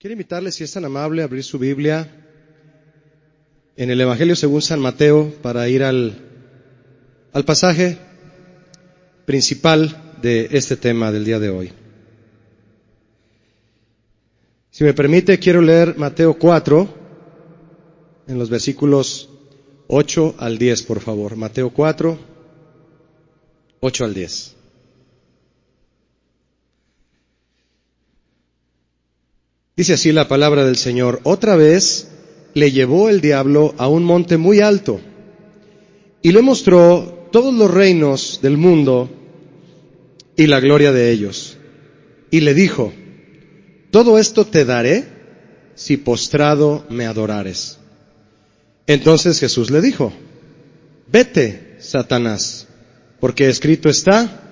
Quiero invitarle, si es tan amable, a abrir su Biblia en el Evangelio según San Mateo para ir al, al pasaje principal de este tema del día de hoy. Si me permite, quiero leer Mateo 4 en los versículos 8 al 10, por favor. Mateo 4, 8 al 10. Dice así la palabra del Señor. Otra vez le llevó el diablo a un monte muy alto y le mostró todos los reinos del mundo y la gloria de ellos. Y le dijo, todo esto te daré si postrado me adorares. Entonces Jesús le dijo, vete, Satanás, porque escrito está,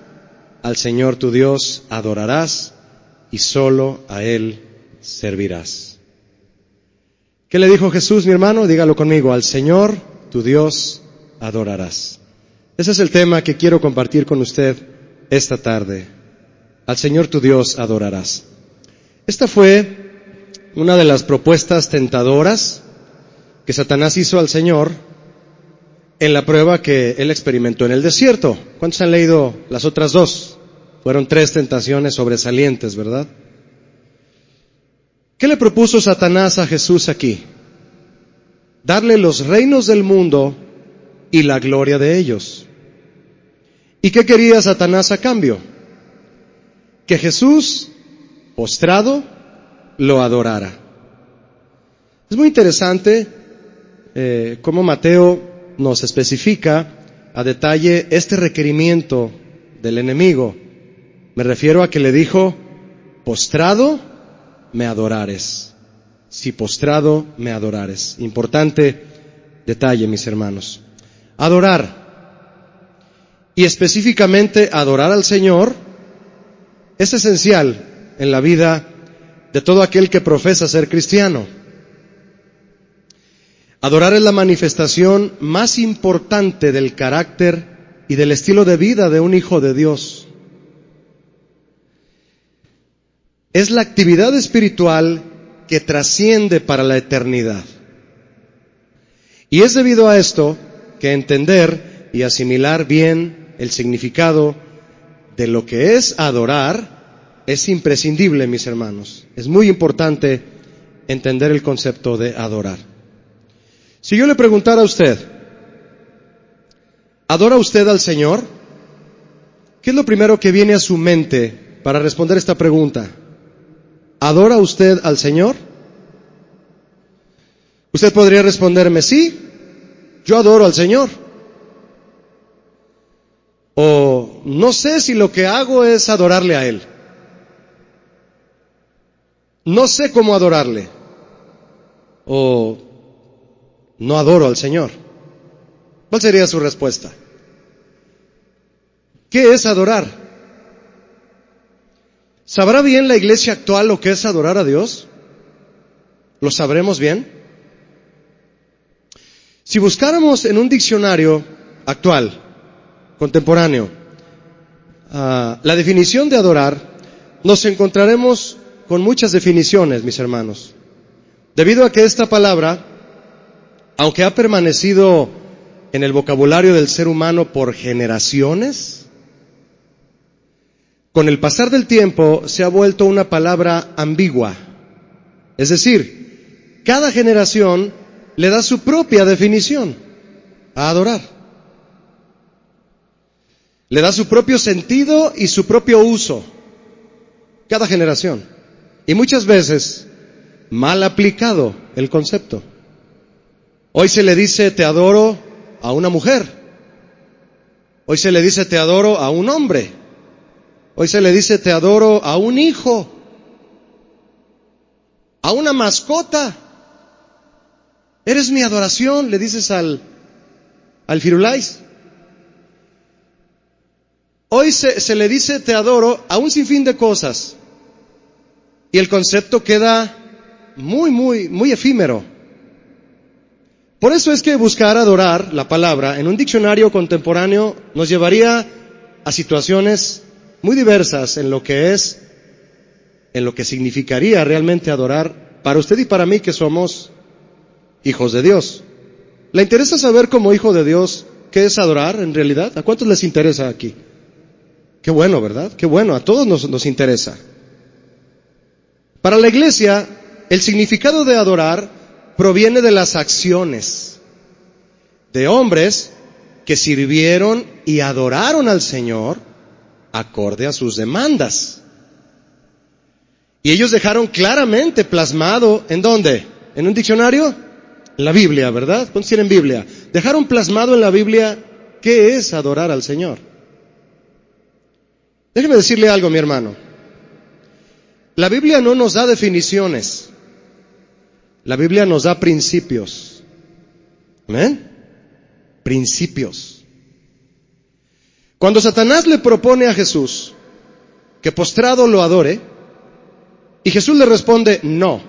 al Señor tu Dios adorarás y solo a Él servirás. ¿Qué le dijo Jesús, mi hermano? Dígalo conmigo, al Señor, tu Dios, adorarás. Ese es el tema que quiero compartir con usted esta tarde. Al Señor, tu Dios, adorarás. Esta fue una de las propuestas tentadoras que Satanás hizo al Señor en la prueba que él experimentó en el desierto. ¿Cuántos han leído las otras dos? Fueron tres tentaciones sobresalientes, ¿verdad? ¿Qué le propuso Satanás a Jesús aquí? Darle los reinos del mundo y la gloria de ellos. ¿Y qué quería Satanás a cambio? Que Jesús, postrado, lo adorara. Es muy interesante eh, cómo Mateo nos especifica a detalle este requerimiento del enemigo. Me refiero a que le dijo, postrado, me adorares. Si postrado me adorares. Importante detalle, mis hermanos. Adorar. Y específicamente adorar al Señor es esencial en la vida de todo aquel que profesa ser cristiano. Adorar es la manifestación más importante del carácter y del estilo de vida de un hijo de Dios. Es la actividad espiritual que trasciende para la eternidad. Y es debido a esto que entender y asimilar bien el significado de lo que es adorar es imprescindible, mis hermanos. Es muy importante entender el concepto de adorar. Si yo le preguntara a usted, ¿adora usted al Señor? ¿Qué es lo primero que viene a su mente para responder esta pregunta? ¿Adora usted al Señor? Usted podría responderme, sí, yo adoro al Señor. O no sé si lo que hago es adorarle a Él. No sé cómo adorarle. O no adoro al Señor. ¿Cuál sería su respuesta? ¿Qué es adorar? ¿Sabrá bien la iglesia actual lo que es adorar a Dios? ¿Lo sabremos bien? Si buscáramos en un diccionario actual, contemporáneo, uh, la definición de adorar, nos encontraremos con muchas definiciones, mis hermanos. Debido a que esta palabra, aunque ha permanecido en el vocabulario del ser humano por generaciones, con el pasar del tiempo se ha vuelto una palabra ambigua. Es decir, cada generación le da su propia definición a adorar. Le da su propio sentido y su propio uso. Cada generación. Y muchas veces mal aplicado el concepto. Hoy se le dice te adoro a una mujer. Hoy se le dice te adoro a un hombre. Hoy se le dice te adoro a un hijo, a una mascota. Eres mi adoración, le dices al, al firulais. Hoy se, se le dice te adoro a un sinfín de cosas. Y el concepto queda muy, muy, muy efímero. Por eso es que buscar adorar la palabra en un diccionario contemporáneo nos llevaría a situaciones muy diversas en lo que es en lo que significaría realmente adorar para usted y para mí que somos hijos de Dios. ¿Le interesa saber como hijo de Dios qué es adorar en realidad? ¿A cuántos les interesa aquí? Qué bueno, ¿verdad? Qué bueno, a todos nos, nos interesa. Para la iglesia, el significado de adorar proviene de las acciones de hombres que sirvieron y adoraron al Señor acorde a sus demandas. Y ellos dejaron claramente plasmado, ¿en dónde? ¿En un diccionario? En la Biblia, ¿verdad? ¿Cuántos tienen Biblia? Dejaron plasmado en la Biblia qué es adorar al Señor. Déjeme decirle algo, mi hermano. La Biblia no nos da definiciones. La Biblia nos da principios. ¿Amén? Principios. Cuando Satanás le propone a Jesús que postrado lo adore, y Jesús le responde, no,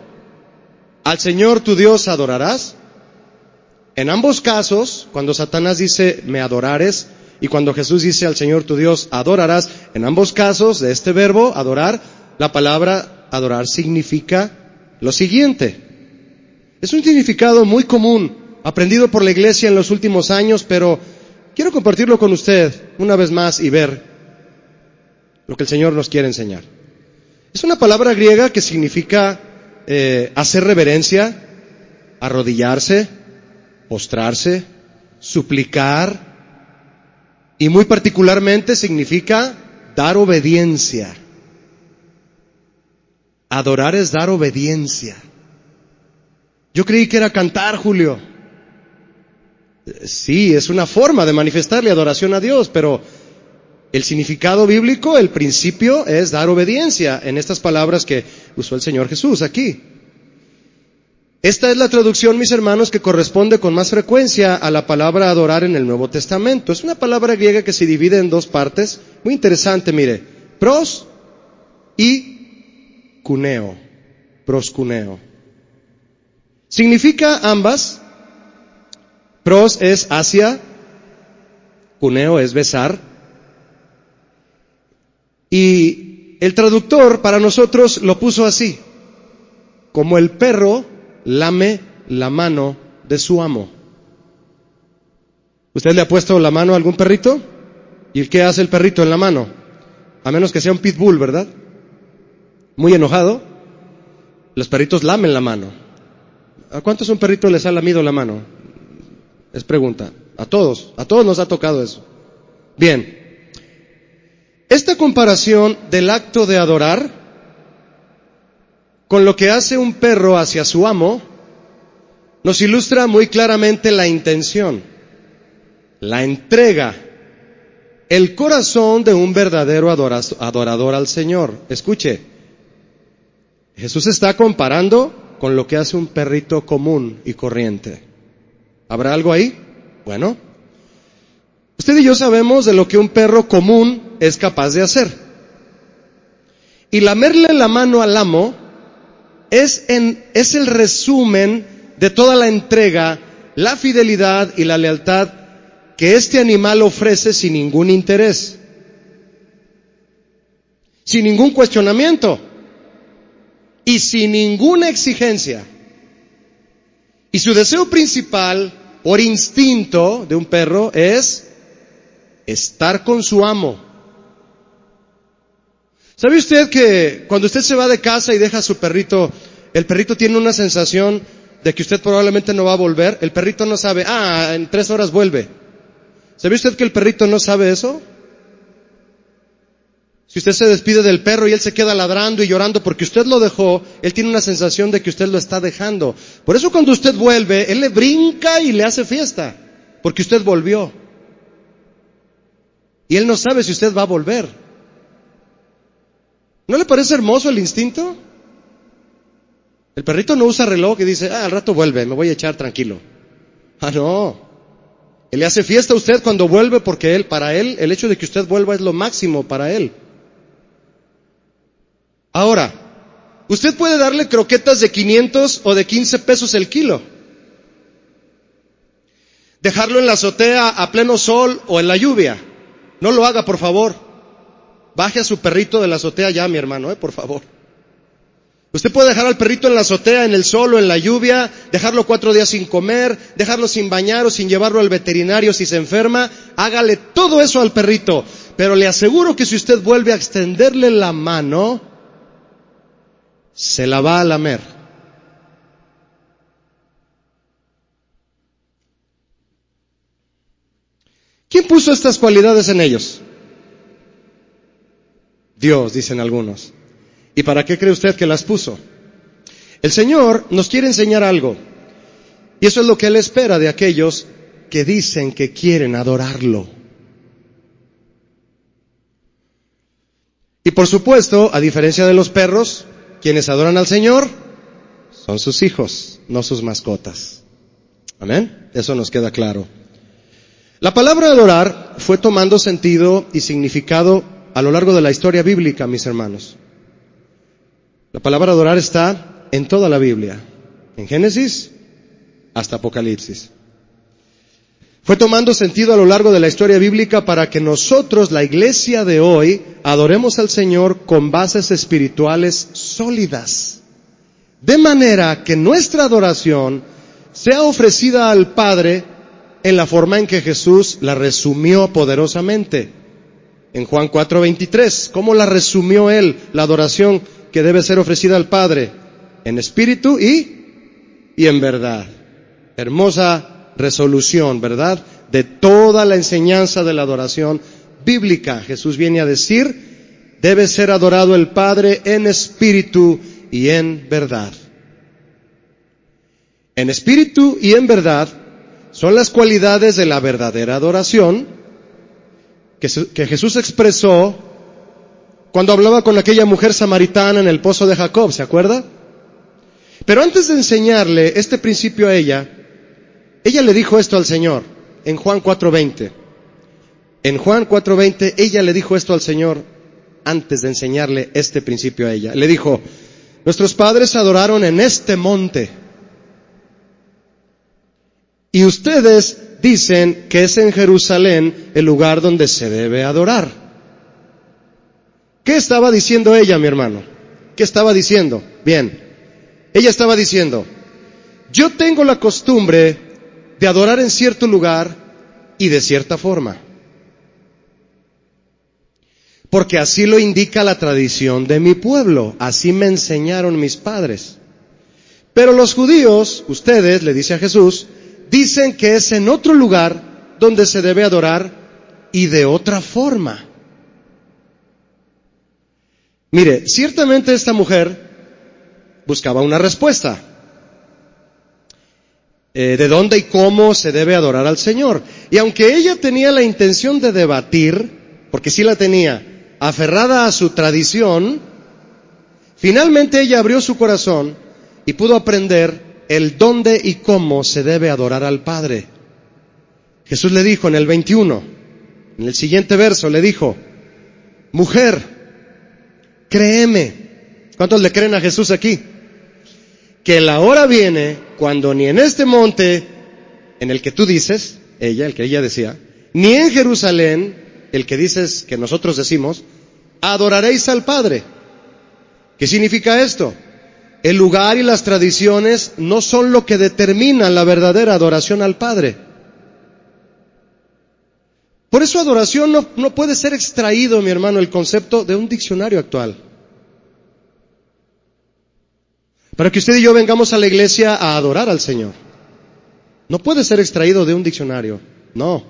al Señor tu Dios adorarás. En ambos casos, cuando Satanás dice, me adorares, y cuando Jesús dice al Señor tu Dios adorarás, en ambos casos de este verbo, adorar, la palabra adorar significa lo siguiente. Es un significado muy común, aprendido por la iglesia en los últimos años, pero quiero compartirlo con usted una vez más y ver lo que el Señor nos quiere enseñar. Es una palabra griega que significa eh, hacer reverencia, arrodillarse, postrarse, suplicar y muy particularmente significa dar obediencia. Adorar es dar obediencia. Yo creí que era cantar, Julio. Sí, es una forma de manifestarle adoración a Dios, pero el significado bíblico, el principio es dar obediencia en estas palabras que usó el Señor Jesús aquí. Esta es la traducción, mis hermanos, que corresponde con más frecuencia a la palabra adorar en el Nuevo Testamento. Es una palabra griega que se divide en dos partes. Muy interesante, mire. Pros y cuneo. Proscuneo. Significa ambas. Pros es hacia, cuneo es besar. Y el traductor para nosotros lo puso así, como el perro lame la mano de su amo. ¿Usted le ha puesto la mano a algún perrito? ¿Y qué hace el perrito en la mano? A menos que sea un pitbull, ¿verdad? Muy enojado. Los perritos lamen la mano. ¿A cuántos un perrito les ha lamido la mano? Es pregunta. A todos, a todos nos ha tocado eso. Bien. Esta comparación del acto de adorar con lo que hace un perro hacia su amo nos ilustra muy claramente la intención, la entrega, el corazón de un verdadero adorador al Señor. Escuche, Jesús está comparando con lo que hace un perrito común y corriente. ¿Habrá algo ahí? Bueno, usted y yo sabemos de lo que un perro común es capaz de hacer. Y lamerle la mano al amo es, en, es el resumen de toda la entrega, la fidelidad y la lealtad que este animal ofrece sin ningún interés, sin ningún cuestionamiento y sin ninguna exigencia. Y su deseo principal, por instinto de un perro, es estar con su amo. ¿Sabe usted que cuando usted se va de casa y deja a su perrito, el perrito tiene una sensación de que usted probablemente no va a volver? El perrito no sabe, ah, en tres horas vuelve. ¿Sabe usted que el perrito no sabe eso? Si usted se despide del perro y él se queda ladrando y llorando porque usted lo dejó, él tiene una sensación de que usted lo está dejando. Por eso cuando usted vuelve, él le brinca y le hace fiesta, porque usted volvió. Y él no sabe si usted va a volver. ¿No le parece hermoso el instinto? El perrito no usa reloj y dice, ah, al rato vuelve, me voy a echar tranquilo. Ah, no. Él le hace fiesta a usted cuando vuelve porque él, para él, el hecho de que usted vuelva es lo máximo para él. Ahora, usted puede darle croquetas de 500 o de 15 pesos el kilo. Dejarlo en la azotea a pleno sol o en la lluvia. No lo haga, por favor. Baje a su perrito de la azotea ya, mi hermano, eh, por favor. Usted puede dejar al perrito en la azotea, en el sol o en la lluvia, dejarlo cuatro días sin comer, dejarlo sin bañar o sin llevarlo al veterinario si se enferma. Hágale todo eso al perrito. Pero le aseguro que si usted vuelve a extenderle la mano, se la va a lamer. ¿Quién puso estas cualidades en ellos? Dios, dicen algunos. ¿Y para qué cree usted que las puso? El Señor nos quiere enseñar algo. Y eso es lo que Él espera de aquellos que dicen que quieren adorarlo. Y por supuesto, a diferencia de los perros, quienes adoran al Señor son sus hijos, no sus mascotas. Amén. Eso nos queda claro. La palabra adorar fue tomando sentido y significado a lo largo de la historia bíblica, mis hermanos. La palabra adorar está en toda la Biblia, en Génesis hasta Apocalipsis. Fue tomando sentido a lo largo de la historia bíblica para que nosotros, la iglesia de hoy, adoremos al Señor con bases espirituales sólidas. De manera que nuestra adoración sea ofrecida al Padre en la forma en que Jesús la resumió poderosamente. En Juan 4:23, ¿cómo la resumió él, la adoración que debe ser ofrecida al Padre? En espíritu y, y en verdad. Hermosa resolución, ¿verdad? De toda la enseñanza de la adoración bíblica. Jesús viene a decir, debe ser adorado el Padre en espíritu y en verdad. En espíritu y en verdad son las cualidades de la verdadera adoración que, Jesús expresó cuando hablaba con aquella mujer samaritana en el pozo de Jacob, ¿se acuerda? Pero antes de enseñarle este principio a ella, ella le dijo esto al Señor en Juan 4:20. En Juan 4:20 ella le dijo esto al Señor antes de enseñarle este principio a ella. Le dijo, nuestros padres adoraron en este monte y ustedes dicen que es en Jerusalén el lugar donde se debe adorar. ¿Qué estaba diciendo ella, mi hermano? ¿Qué estaba diciendo? Bien, ella estaba diciendo, yo tengo la costumbre de adorar en cierto lugar y de cierta forma. Porque así lo indica la tradición de mi pueblo, así me enseñaron mis padres. Pero los judíos, ustedes, le dice a Jesús, dicen que es en otro lugar donde se debe adorar y de otra forma. Mire, ciertamente esta mujer buscaba una respuesta. Eh, de dónde y cómo se debe adorar al Señor. Y aunque ella tenía la intención de debatir, porque sí la tenía, aferrada a su tradición, finalmente ella abrió su corazón y pudo aprender el dónde y cómo se debe adorar al Padre. Jesús le dijo en el 21, en el siguiente verso, le dijo, mujer, créeme. ¿Cuántos le creen a Jesús aquí? Que la hora viene cuando ni en este monte en el que tú dices, ella, el que ella decía, ni en Jerusalén, el que dices que nosotros decimos, adoraréis al Padre. ¿Qué significa esto? El lugar y las tradiciones no son lo que determinan la verdadera adoración al Padre. Por eso adoración no, no, puede ser extraído, mi hermano, el concepto de un diccionario actual. Para que usted y yo vengamos a la iglesia a adorar al Señor. No puede ser extraído de un diccionario. No.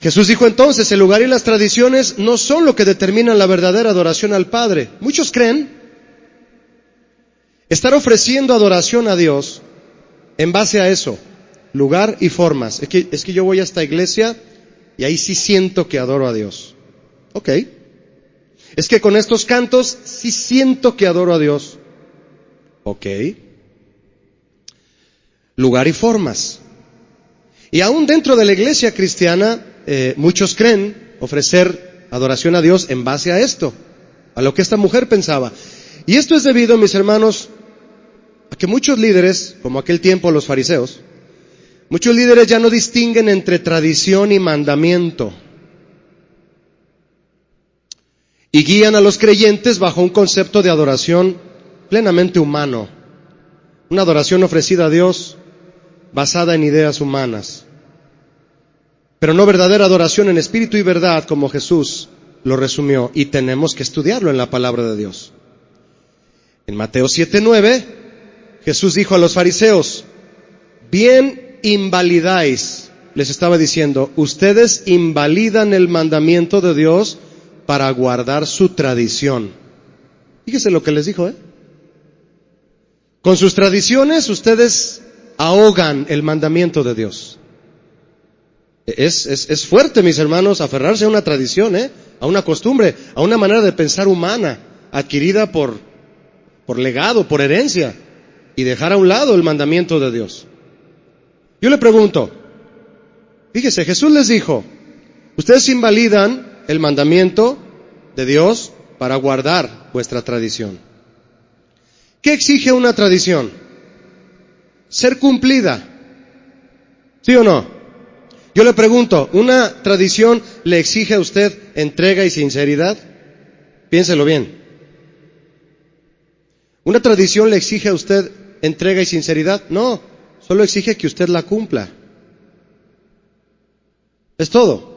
Jesús dijo entonces, el lugar y las tradiciones no son lo que determinan la verdadera adoración al Padre. Muchos creen Estar ofreciendo adoración a Dios en base a eso, lugar y formas. Es que, es que yo voy a esta iglesia y ahí sí siento que adoro a Dios. Ok. Es que con estos cantos sí siento que adoro a Dios. Ok. Lugar y formas. Y aún dentro de la iglesia cristiana, eh, muchos creen ofrecer adoración a Dios en base a esto, a lo que esta mujer pensaba. Y esto es debido, mis hermanos, a que muchos líderes, como aquel tiempo los fariseos, muchos líderes ya no distinguen entre tradición y mandamiento. y guían a los creyentes bajo un concepto de adoración plenamente humano, una adoración ofrecida a Dios basada en ideas humanas, pero no verdadera adoración en espíritu y verdad como Jesús lo resumió y tenemos que estudiarlo en la palabra de Dios. En Mateo 7:9 Jesús dijo a los fariseos, bien invalidáis, les estaba diciendo, ustedes invalidan el mandamiento de Dios para guardar su tradición. Fíjese lo que les dijo, ¿eh? Con sus tradiciones ustedes ahogan el mandamiento de Dios. Es, es, es, fuerte, mis hermanos, aferrarse a una tradición, ¿eh? a una costumbre, a una manera de pensar humana, adquirida por, por legado, por herencia, y dejar a un lado el mandamiento de Dios. Yo le pregunto, fíjese, Jesús les dijo, ustedes invalidan el mandamiento de Dios para guardar vuestra tradición. ¿Qué exige una tradición? Ser cumplida. ¿Sí o no? Yo le pregunto, ¿una tradición le exige a usted entrega y sinceridad? Piénselo bien. ¿Una tradición le exige a usted entrega y sinceridad? No, solo exige que usted la cumpla. Es todo.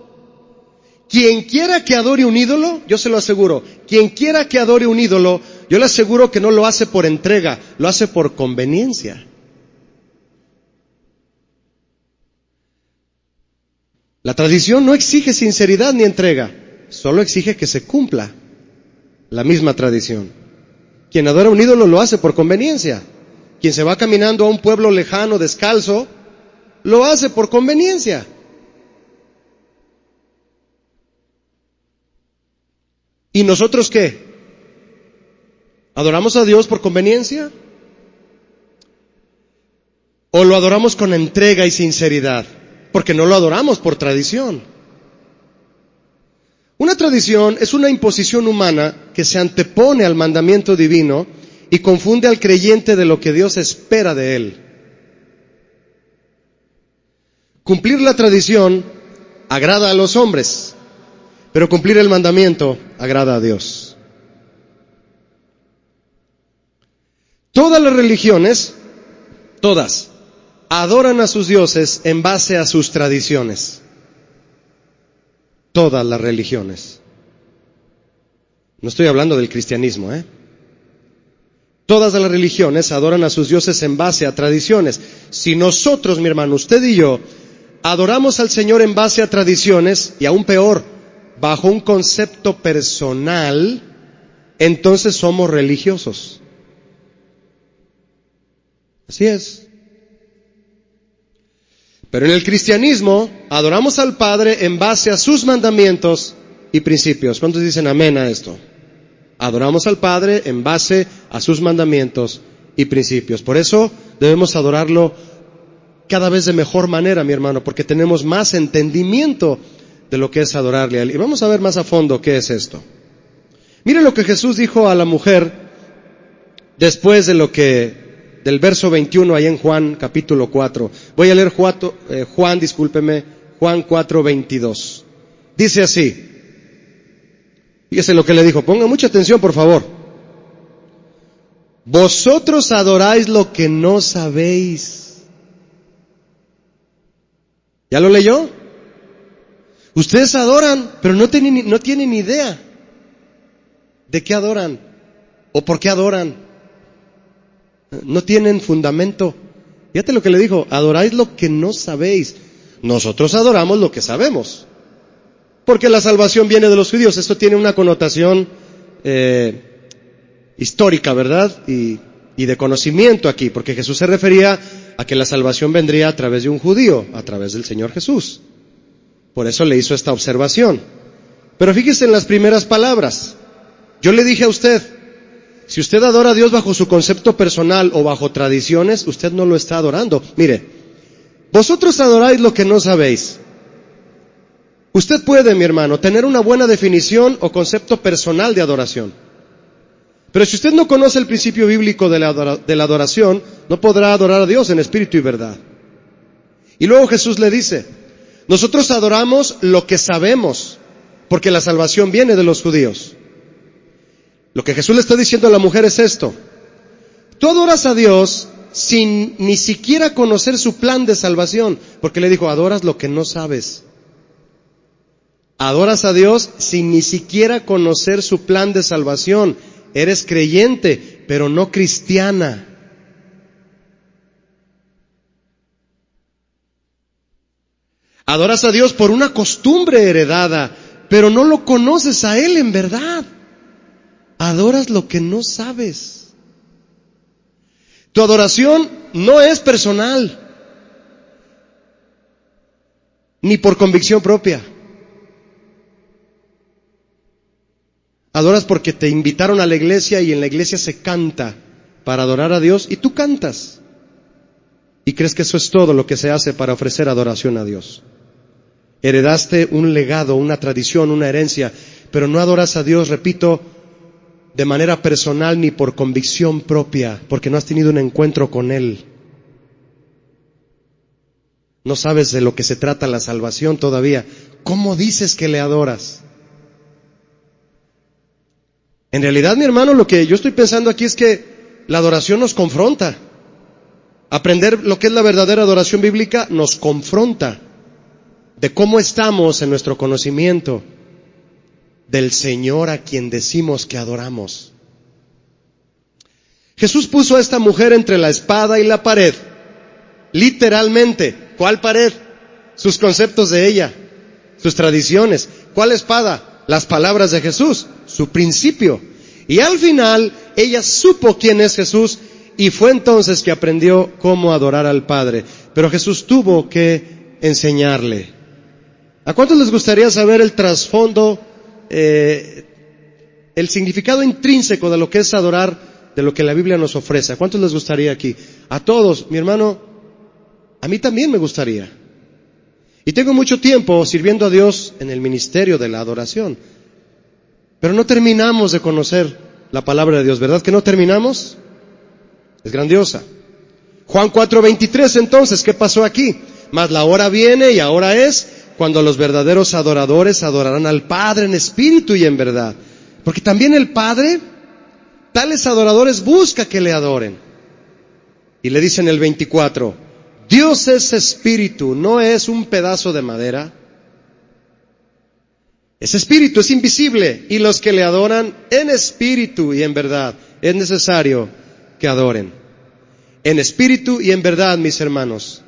Quien quiera que adore un ídolo, yo se lo aseguro, quien quiera que adore un ídolo, yo le aseguro que no lo hace por entrega, lo hace por conveniencia. La tradición no exige sinceridad ni entrega, solo exige que se cumpla la misma tradición. Quien adora un ídolo lo hace por conveniencia. Quien se va caminando a un pueblo lejano descalzo, lo hace por conveniencia. ¿Y nosotros qué? ¿Adoramos a Dios por conveniencia? ¿O lo adoramos con entrega y sinceridad? Porque no lo adoramos por tradición. Una tradición es una imposición humana que se antepone al mandamiento divino y confunde al creyente de lo que Dios espera de él. Cumplir la tradición agrada a los hombres, pero cumplir el mandamiento agrada a Dios. Todas las religiones, todas, adoran a sus dioses en base a sus tradiciones. Todas las religiones. No estoy hablando del cristianismo, ¿eh? Todas las religiones adoran a sus dioses en base a tradiciones. Si nosotros, mi hermano, usted y yo, adoramos al Señor en base a tradiciones, y aún peor, bajo un concepto personal, entonces somos religiosos. Así es. Pero en el cristianismo adoramos al Padre en base a sus mandamientos y principios. ¿Cuántos dicen amén a esto? Adoramos al Padre en base a sus mandamientos y principios. Por eso debemos adorarlo cada vez de mejor manera, mi hermano, porque tenemos más entendimiento de lo que es adorarle a Él. Y vamos a ver más a fondo qué es esto. Mire lo que Jesús dijo a la mujer después de lo que, del verso 21 ahí en Juan capítulo 4. Voy a leer Juan, eh, Juan discúlpeme, Juan 4, 22. Dice así. Fíjese lo que le dijo. Ponga mucha atención, por favor. Vosotros adoráis lo que no sabéis. ¿Ya lo leyó? Ustedes adoran, pero no tienen, no tienen idea de qué adoran o por qué adoran. No tienen fundamento. Fíjate lo que le dijo, adoráis lo que no sabéis. Nosotros adoramos lo que sabemos. Porque la salvación viene de los judíos. Esto tiene una connotación eh, histórica, ¿verdad? Y, y de conocimiento aquí, porque Jesús se refería a que la salvación vendría a través de un judío, a través del Señor Jesús. Por eso le hizo esta observación. Pero fíjese en las primeras palabras. Yo le dije a usted, si usted adora a Dios bajo su concepto personal o bajo tradiciones, usted no lo está adorando. Mire, vosotros adoráis lo que no sabéis. Usted puede, mi hermano, tener una buena definición o concepto personal de adoración. Pero si usted no conoce el principio bíblico de la, adoración, no podrá adorar a Dios en espíritu y verdad. Y luego Jesús le dice, nosotros adoramos lo que sabemos, porque la salvación viene de los judíos. Lo que Jesús le está diciendo a la mujer es esto. Tú adoras a Dios sin ni siquiera conocer su plan de salvación, porque le dijo, adoras lo que no sabes. Adoras a Dios sin ni siquiera conocer su plan de salvación. Eres creyente, pero no cristiana. Adoras a Dios por una costumbre heredada, pero no lo conoces a Él en verdad. Adoras lo que no sabes. Tu adoración no es personal, ni por convicción propia. Adoras porque te invitaron a la iglesia y en la iglesia se canta para adorar a Dios y tú cantas. Y crees que eso es todo lo que se hace para ofrecer adoración a Dios. Heredaste un legado, una tradición, una herencia, pero no adoras a Dios, repito, de manera personal ni por convicción propia, porque no has tenido un encuentro con Él. No sabes de lo que se trata la salvación todavía. ¿Cómo dices que le adoras? En realidad, mi hermano, lo que yo estoy pensando aquí es que la adoración nos confronta. Aprender lo que es la verdadera adoración bíblica nos confronta de cómo estamos en nuestro conocimiento del Señor a quien decimos que adoramos. Jesús puso a esta mujer entre la espada y la pared. Literalmente. ¿Cuál pared? Sus conceptos de ella, sus tradiciones. ¿Cuál espada? Las palabras de Jesús su principio. Y al final ella supo quién es Jesús y fue entonces que aprendió cómo adorar al Padre. Pero Jesús tuvo que enseñarle. ¿A cuántos les gustaría saber el trasfondo, eh, el significado intrínseco de lo que es adorar, de lo que la Biblia nos ofrece? ¿A cuántos les gustaría aquí? A todos, mi hermano, a mí también me gustaría. Y tengo mucho tiempo sirviendo a Dios en el ministerio de la adoración. Pero no terminamos de conocer la palabra de Dios, ¿verdad que no terminamos? Es grandiosa. Juan 4:23 entonces, ¿qué pasó aquí? Mas la hora viene y ahora es cuando los verdaderos adoradores adorarán al Padre en espíritu y en verdad. Porque también el Padre, tales adoradores busca que le adoren. Y le dicen el 24, Dios es espíritu, no es un pedazo de madera. Ese espíritu es invisible y los que le adoran en espíritu y en verdad es necesario que adoren. En espíritu y en verdad, mis hermanos.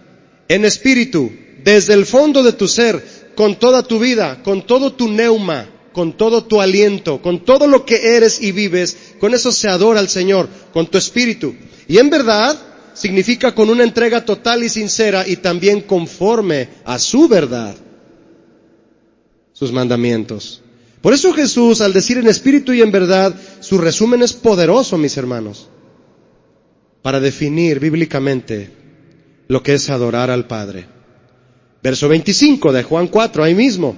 En espíritu, desde el fondo de tu ser, con toda tu vida, con todo tu neuma, con todo tu aliento, con todo lo que eres y vives, con eso se adora al Señor, con tu espíritu. Y en verdad significa con una entrega total y sincera y también conforme a su verdad sus mandamientos. Por eso Jesús, al decir en espíritu y en verdad, su resumen es poderoso, mis hermanos, para definir bíblicamente lo que es adorar al Padre. Verso 25 de Juan 4, ahí mismo,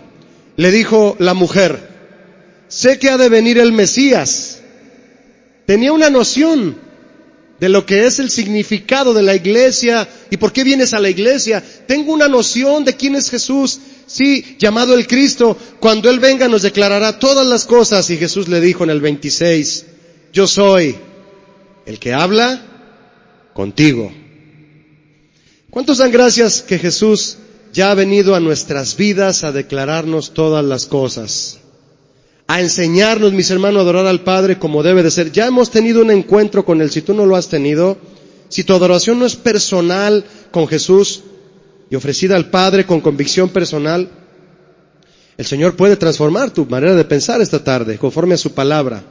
le dijo la mujer, sé que ha de venir el Mesías. Tenía una noción de lo que es el significado de la iglesia y por qué vienes a la iglesia. Tengo una noción de quién es Jesús. Sí, llamado el Cristo, cuando Él venga nos declarará todas las cosas. Y Jesús le dijo en el 26, yo soy el que habla contigo. ¿Cuántos dan gracias que Jesús ya ha venido a nuestras vidas a declararnos todas las cosas? A enseñarnos, mis hermanos, a adorar al Padre como debe de ser. Ya hemos tenido un encuentro con Él. Si tú no lo has tenido, si tu adoración no es personal con Jesús, y ofrecida al Padre con convicción personal, el Señor puede transformar tu manera de pensar esta tarde conforme a su palabra.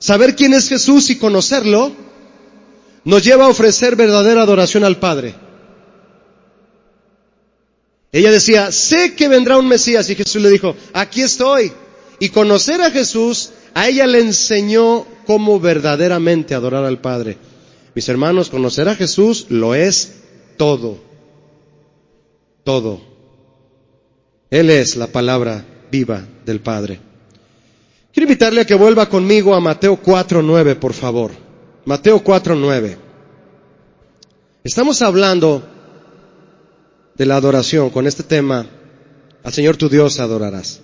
Saber quién es Jesús y conocerlo nos lleva a ofrecer verdadera adoración al Padre. Ella decía, sé que vendrá un Mesías y Jesús le dijo, aquí estoy. Y conocer a Jesús, a ella le enseñó cómo verdaderamente adorar al Padre. Mis hermanos, conocer a Jesús lo es todo todo. Él es la palabra viva del Padre. Quiero invitarle a que vuelva conmigo a Mateo 4.9, por favor. Mateo 4.9. Estamos hablando de la adoración con este tema. Al Señor tu Dios adorarás.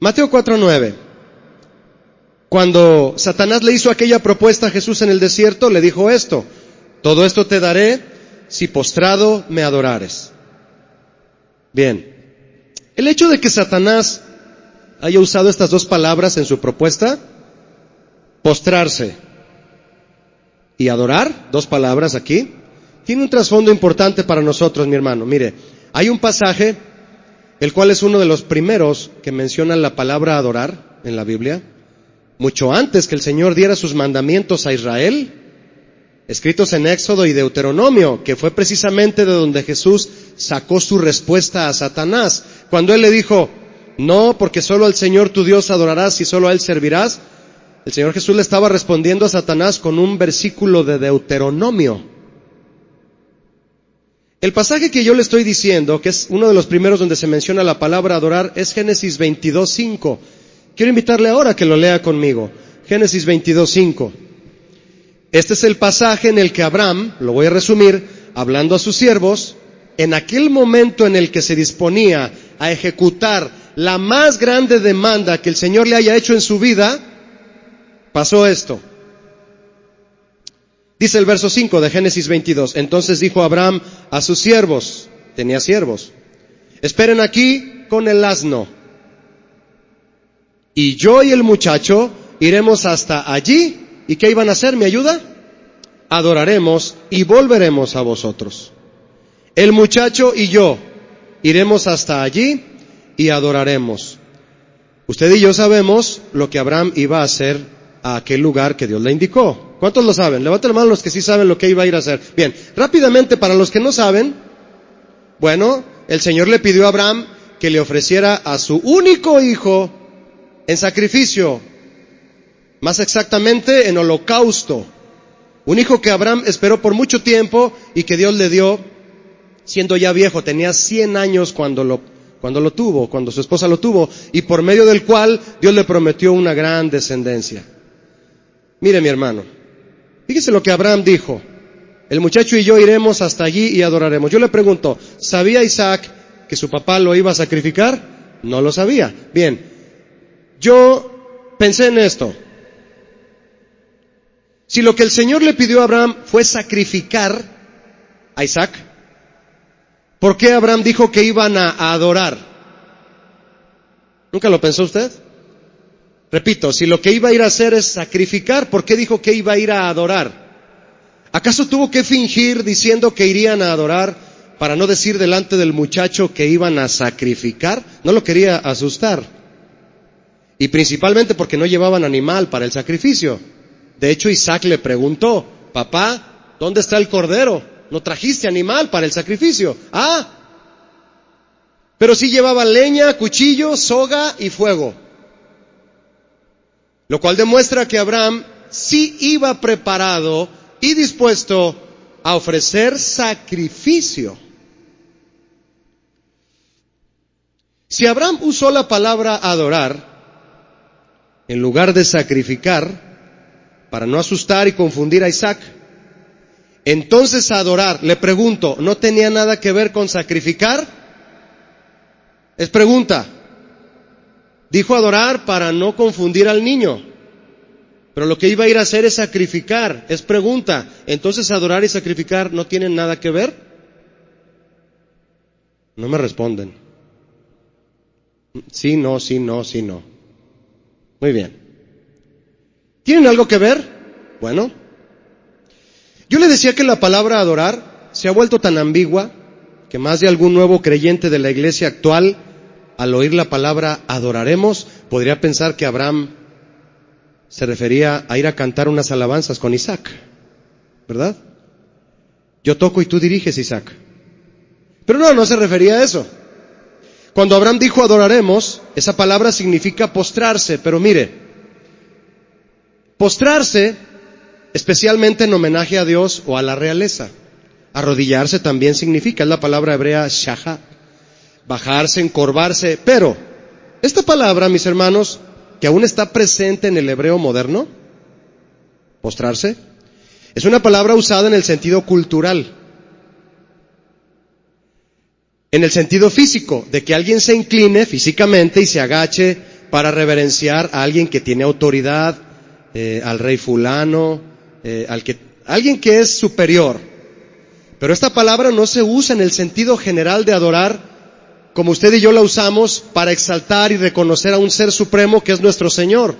Mateo 4.9. Cuando Satanás le hizo aquella propuesta a Jesús en el desierto, le dijo esto, todo esto te daré si postrado me adorares. Bien, el hecho de que Satanás haya usado estas dos palabras en su propuesta, postrarse y adorar, dos palabras aquí, tiene un trasfondo importante para nosotros, mi hermano. Mire, hay un pasaje, el cual es uno de los primeros que menciona la palabra adorar en la Biblia, mucho antes que el Señor diera sus mandamientos a Israel, escritos en Éxodo y Deuteronomio, que fue precisamente de donde Jesús sacó su respuesta a Satanás, cuando él le dijo, no, porque solo al Señor tu Dios adorarás y solo a Él servirás. El Señor Jesús le estaba respondiendo a Satanás con un versículo de Deuteronomio. El pasaje que yo le estoy diciendo, que es uno de los primeros donde se menciona la palabra adorar, es Génesis 22.5. Quiero invitarle ahora a que lo lea conmigo. Génesis 22.5. Este es el pasaje en el que Abraham, lo voy a resumir, hablando a sus siervos, en aquel momento en el que se disponía a ejecutar la más grande demanda que el Señor le haya hecho en su vida, pasó esto. Dice el verso 5 de Génesis 22. Entonces dijo Abraham a sus siervos, tenía siervos, esperen aquí con el asno. Y yo y el muchacho iremos hasta allí. ¿Y qué iban a hacer? ¿Me ayuda? Adoraremos y volveremos a vosotros. El muchacho y yo iremos hasta allí y adoraremos. Usted y yo sabemos lo que Abraham iba a hacer a aquel lugar que Dios le indicó. ¿Cuántos lo saben? Levanten la mano los que sí saben lo que iba a ir a hacer. Bien, rápidamente para los que no saben, bueno, el Señor le pidió a Abraham que le ofreciera a su único hijo en sacrificio, más exactamente en holocausto. Un hijo que Abraham esperó por mucho tiempo y que Dios le dio siendo ya viejo, tenía 100 años cuando lo cuando lo tuvo, cuando su esposa lo tuvo, y por medio del cual Dios le prometió una gran descendencia. Mire mi hermano, fíjese lo que Abraham dijo, el muchacho y yo iremos hasta allí y adoraremos. Yo le pregunto, ¿sabía Isaac que su papá lo iba a sacrificar? No lo sabía. Bien, yo pensé en esto. Si lo que el Señor le pidió a Abraham fue sacrificar a Isaac, ¿Por qué Abraham dijo que iban a adorar? ¿Nunca lo pensó usted? Repito, si lo que iba a ir a hacer es sacrificar, ¿por qué dijo que iba a ir a adorar? ¿Acaso tuvo que fingir diciendo que irían a adorar para no decir delante del muchacho que iban a sacrificar? No lo quería asustar. Y principalmente porque no llevaban animal para el sacrificio. De hecho, Isaac le preguntó, papá, ¿dónde está el cordero? no trajiste animal para el sacrificio. Ah, pero sí llevaba leña, cuchillo, soga y fuego. Lo cual demuestra que Abraham sí iba preparado y dispuesto a ofrecer sacrificio. Si Abraham usó la palabra adorar en lugar de sacrificar, para no asustar y confundir a Isaac, entonces adorar, le pregunto, ¿no tenía nada que ver con sacrificar? Es pregunta. Dijo adorar para no confundir al niño. Pero lo que iba a ir a hacer es sacrificar. Es pregunta. Entonces adorar y sacrificar no tienen nada que ver. No me responden. Sí, no, sí, no, sí, no. Muy bien. ¿Tienen algo que ver? Bueno, yo le decía que la palabra adorar se ha vuelto tan ambigua que más de algún nuevo creyente de la iglesia actual, al oír la palabra adoraremos, podría pensar que Abraham se refería a ir a cantar unas alabanzas con Isaac, ¿verdad? Yo toco y tú diriges, Isaac. Pero no, no se refería a eso. Cuando Abraham dijo adoraremos, esa palabra significa postrarse, pero mire, postrarse especialmente en homenaje a Dios o a la realeza. Arrodillarse también significa, es la palabra hebrea shaha, bajarse, encorvarse, pero esta palabra, mis hermanos, que aún está presente en el hebreo moderno, postrarse, es una palabra usada en el sentido cultural, en el sentido físico, de que alguien se incline físicamente y se agache para reverenciar a alguien que tiene autoridad, eh, al rey fulano, eh, al que, alguien que es superior. Pero esta palabra no se usa en el sentido general de adorar como usted y yo la usamos para exaltar y reconocer a un ser supremo que es nuestro Señor.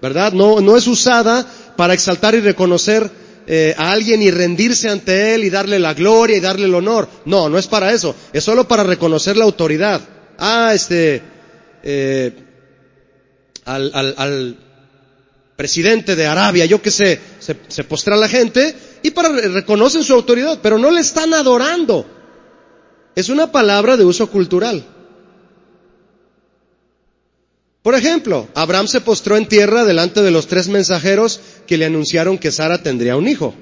¿Verdad? No, no es usada para exaltar y reconocer eh, a alguien y rendirse ante Él y darle la gloria y darle el honor. No, no es para eso. Es solo para reconocer la autoridad. Ah, este, eh, al, al, al, presidente de Arabia, yo que sé, se, se postra la gente y para reconocen su autoridad, pero no le están adorando. Es una palabra de uso cultural. Por ejemplo, Abraham se postró en tierra delante de los tres mensajeros que le anunciaron que Sara tendría un hijo.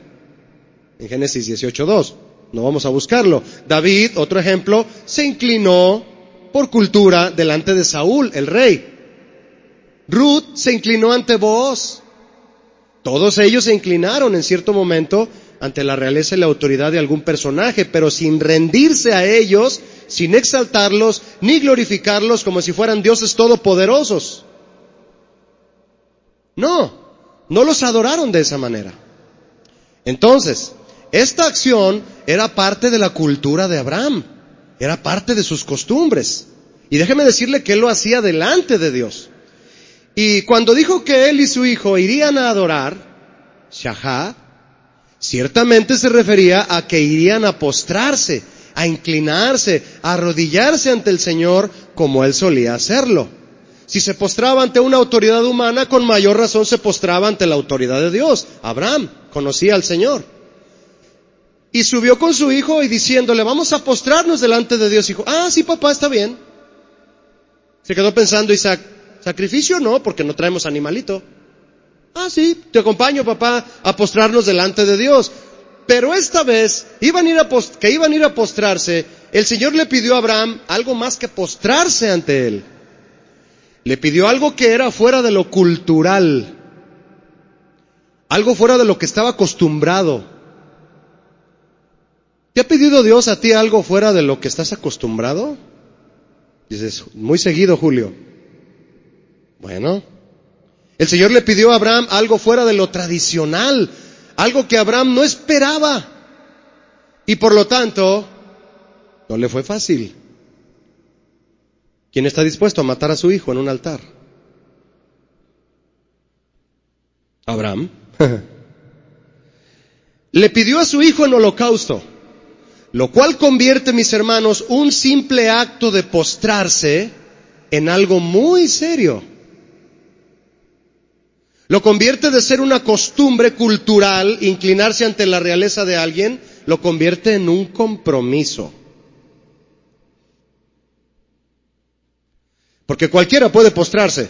En Génesis 18.2. No vamos a buscarlo. David, otro ejemplo, se inclinó por cultura delante de Saúl, el rey. Ruth se inclinó ante vos. Todos ellos se inclinaron en cierto momento ante la realeza y la autoridad de algún personaje, pero sin rendirse a ellos, sin exaltarlos, ni glorificarlos como si fueran dioses todopoderosos. No, no los adoraron de esa manera. Entonces, esta acción era parte de la cultura de Abraham, era parte de sus costumbres. Y déjeme decirle que él lo hacía delante de Dios. Y cuando dijo que él y su hijo irían a adorar, Shahá, ciertamente se refería a que irían a postrarse, a inclinarse, a arrodillarse ante el Señor como él solía hacerlo. Si se postraba ante una autoridad humana, con mayor razón se postraba ante la autoridad de Dios. Abraham conocía al Señor. Y subió con su hijo y diciéndole, vamos a postrarnos delante de Dios. Dijo, ah, sí, papá, está bien. Se quedó pensando Isaac, sacrificio no, porque no traemos animalito. Ah, sí, te acompaño, papá, a postrarnos delante de Dios. Pero esta vez, iban a ir que iban a ir a postrarse, el Señor le pidió a Abraham algo más que postrarse ante él. Le pidió algo que era fuera de lo cultural, algo fuera de lo que estaba acostumbrado. ¿Te ha pedido Dios a ti algo fuera de lo que estás acostumbrado? Dices, muy seguido, Julio. Bueno, el Señor le pidió a Abraham algo fuera de lo tradicional, algo que Abraham no esperaba. Y por lo tanto, no le fue fácil. ¿Quién está dispuesto a matar a su hijo en un altar? Abraham. le pidió a su hijo en holocausto, lo cual convierte, mis hermanos, un simple acto de postrarse en algo muy serio. Lo convierte de ser una costumbre cultural, inclinarse ante la realeza de alguien, lo convierte en un compromiso. Porque cualquiera puede postrarse,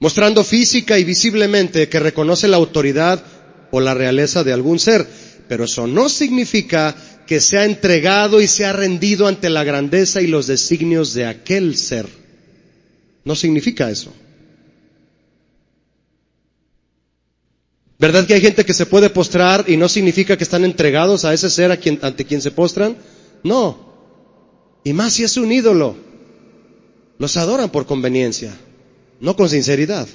mostrando física y visiblemente que reconoce la autoridad o la realeza de algún ser, pero eso no significa que se ha entregado y se ha rendido ante la grandeza y los designios de aquel ser. No significa eso. ¿Verdad que hay gente que se puede postrar y no significa que están entregados a ese ser a ante quien se postran? No. Y más si es un ídolo. Los adoran por conveniencia, no con sinceridad.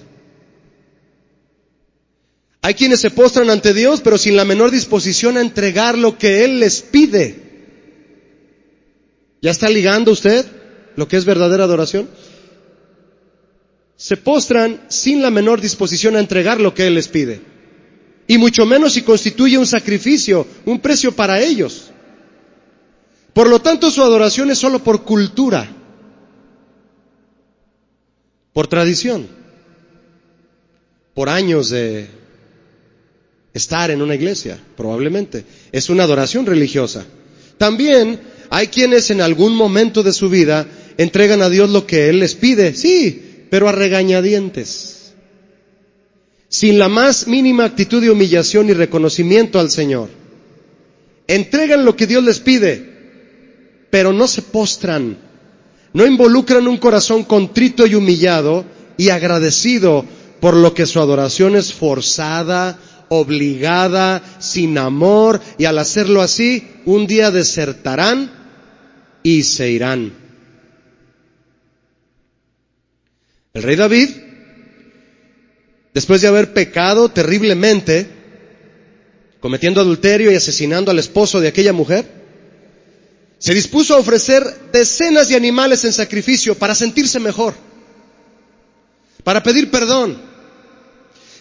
Hay quienes se postran ante Dios, pero sin la menor disposición a entregar lo que Él les pide. ¿Ya está ligando usted lo que es verdadera adoración? Se postran sin la menor disposición a entregar lo que Él les pide. Y mucho menos si constituye un sacrificio, un precio para ellos. Por lo tanto, su adoración es solo por cultura por tradición, por años de estar en una iglesia, probablemente. Es una adoración religiosa. También hay quienes en algún momento de su vida entregan a Dios lo que Él les pide, sí, pero a regañadientes, sin la más mínima actitud de humillación y reconocimiento al Señor. Entregan lo que Dios les pide, pero no se postran no involucran un corazón contrito y humillado y agradecido por lo que su adoración es forzada, obligada, sin amor, y al hacerlo así, un día desertarán y se irán. El rey David, después de haber pecado terriblemente, cometiendo adulterio y asesinando al esposo de aquella mujer, se dispuso a ofrecer decenas de animales en sacrificio para sentirse mejor, para pedir perdón.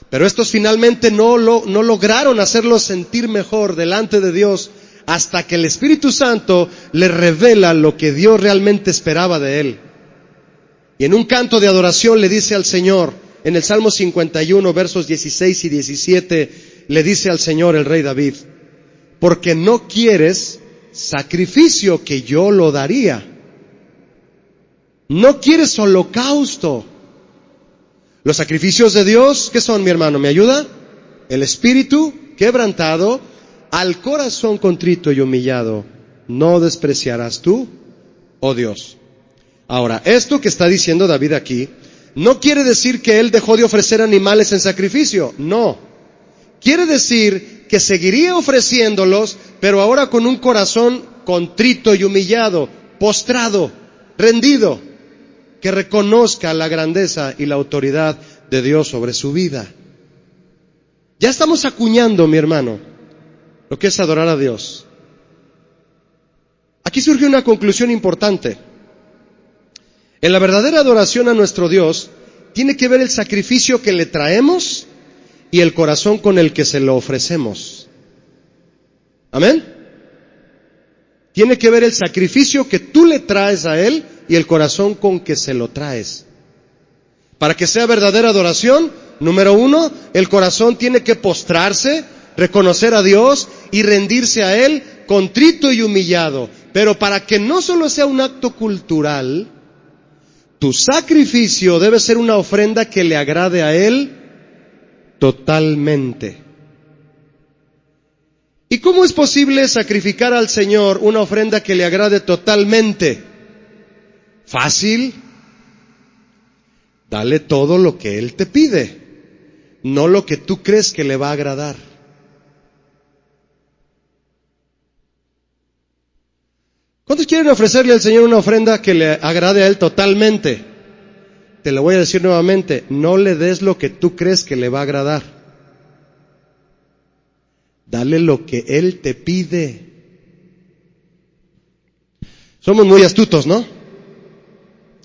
Pero estos finalmente no, lo, no lograron hacerlo sentir mejor delante de Dios hasta que el Espíritu Santo le revela lo que Dios realmente esperaba de él. Y en un canto de adoración le dice al Señor, en el Salmo 51, versos 16 y 17, le dice al Señor el rey David, porque no quieres sacrificio que yo lo daría. No quieres holocausto. Los sacrificios de Dios, ¿qué son, mi hermano? ¿Me ayuda? El espíritu quebrantado, al corazón contrito y humillado, no despreciarás tú, oh Dios. Ahora, esto que está diciendo David aquí, no quiere decir que él dejó de ofrecer animales en sacrificio, no. Quiere decir que seguiría ofreciéndolos, pero ahora con un corazón contrito y humillado, postrado, rendido, que reconozca la grandeza y la autoridad de Dios sobre su vida. Ya estamos acuñando, mi hermano, lo que es adorar a Dios. Aquí surge una conclusión importante. En la verdadera adoración a nuestro Dios tiene que ver el sacrificio que le traemos y el corazón con el que se lo ofrecemos. Amén. Tiene que ver el sacrificio que tú le traes a Él y el corazón con que se lo traes. Para que sea verdadera adoración, número uno, el corazón tiene que postrarse, reconocer a Dios y rendirse a Él contrito y humillado. Pero para que no solo sea un acto cultural, tu sacrificio debe ser una ofrenda que le agrade a Él totalmente. ¿Y cómo es posible sacrificar al Señor una ofrenda que le agrade totalmente? Fácil. Dale todo lo que Él te pide, no lo que tú crees que le va a agradar. ¿Cuántos quieren ofrecerle al Señor una ofrenda que le agrade a Él totalmente? Te lo voy a decir nuevamente, no le des lo que tú crees que le va a agradar. Dale lo que Él te pide. Somos muy astutos, ¿no?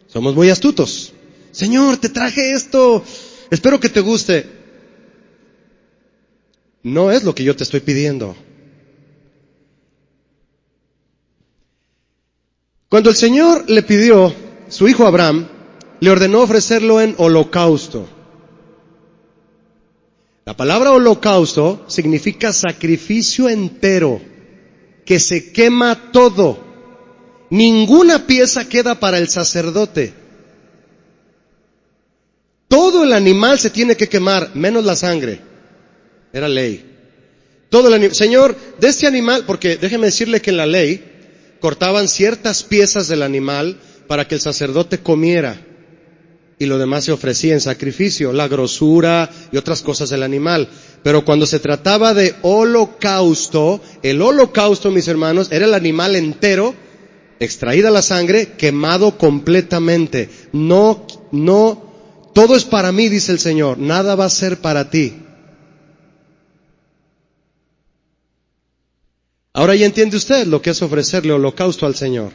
Somos muy astutos. Señor, te traje esto. Espero que te guste. No es lo que yo te estoy pidiendo. Cuando el Señor le pidió, su hijo Abraham, le ordenó ofrecerlo en holocausto. La palabra holocausto significa sacrificio entero, que se quema todo. Ninguna pieza queda para el sacerdote. Todo el animal se tiene que quemar, menos la sangre. Era ley. Todo el. Señor, de este animal, porque déjeme decirle que en la ley cortaban ciertas piezas del animal para que el sacerdote comiera y lo demás se ofrecía en sacrificio, la grosura y otras cosas del animal. Pero cuando se trataba de holocausto, el holocausto, mis hermanos, era el animal entero, extraída la sangre, quemado completamente. No, no, todo es para mí, dice el Señor, nada va a ser para ti. Ahora ya entiende usted lo que es ofrecerle holocausto al Señor.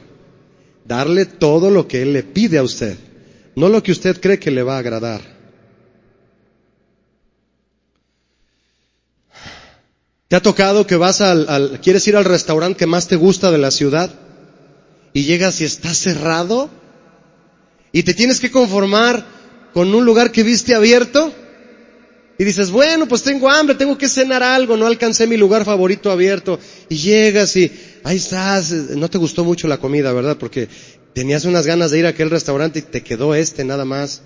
Darle todo lo que Él le pide a usted, no lo que usted cree que le va a agradar. ¿Te ha tocado que vas al, quieres ir al restaurante que más te gusta de la ciudad y llegas y está cerrado y te tienes que conformar con un lugar que viste abierto? Y dices, bueno, pues tengo hambre, tengo que cenar algo, no alcancé mi lugar favorito abierto. Y llegas y ahí estás, no te gustó mucho la comida, ¿verdad? Porque tenías unas ganas de ir a aquel restaurante y te quedó este nada más.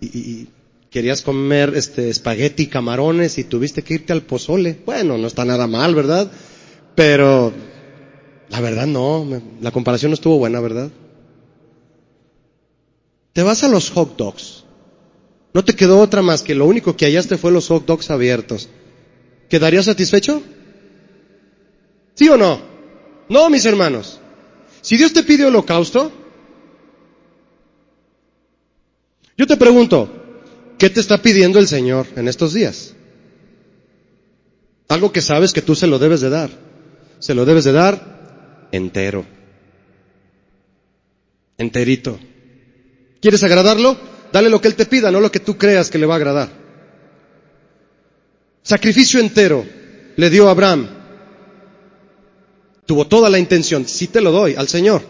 Y, querías comer este espagueti, camarones y tuviste que irte al pozole. Bueno, no está nada mal, ¿verdad? Pero la verdad no, la comparación no estuvo buena, ¿verdad? Te vas a los hot dogs. No te quedó otra más que lo único que hallaste fue los hot dogs abiertos. ¿Quedarías satisfecho? ¿Sí o no? No, mis hermanos. Si Dios te pide holocausto, Yo te pregunto, ¿qué te está pidiendo el Señor en estos días? Algo que sabes que tú se lo debes de dar. Se lo debes de dar entero. Enterito. ¿Quieres agradarlo? Dale lo que Él te pida, no lo que tú creas que le va a agradar. Sacrificio entero le dio a Abraham. Tuvo toda la intención. Sí te lo doy al Señor.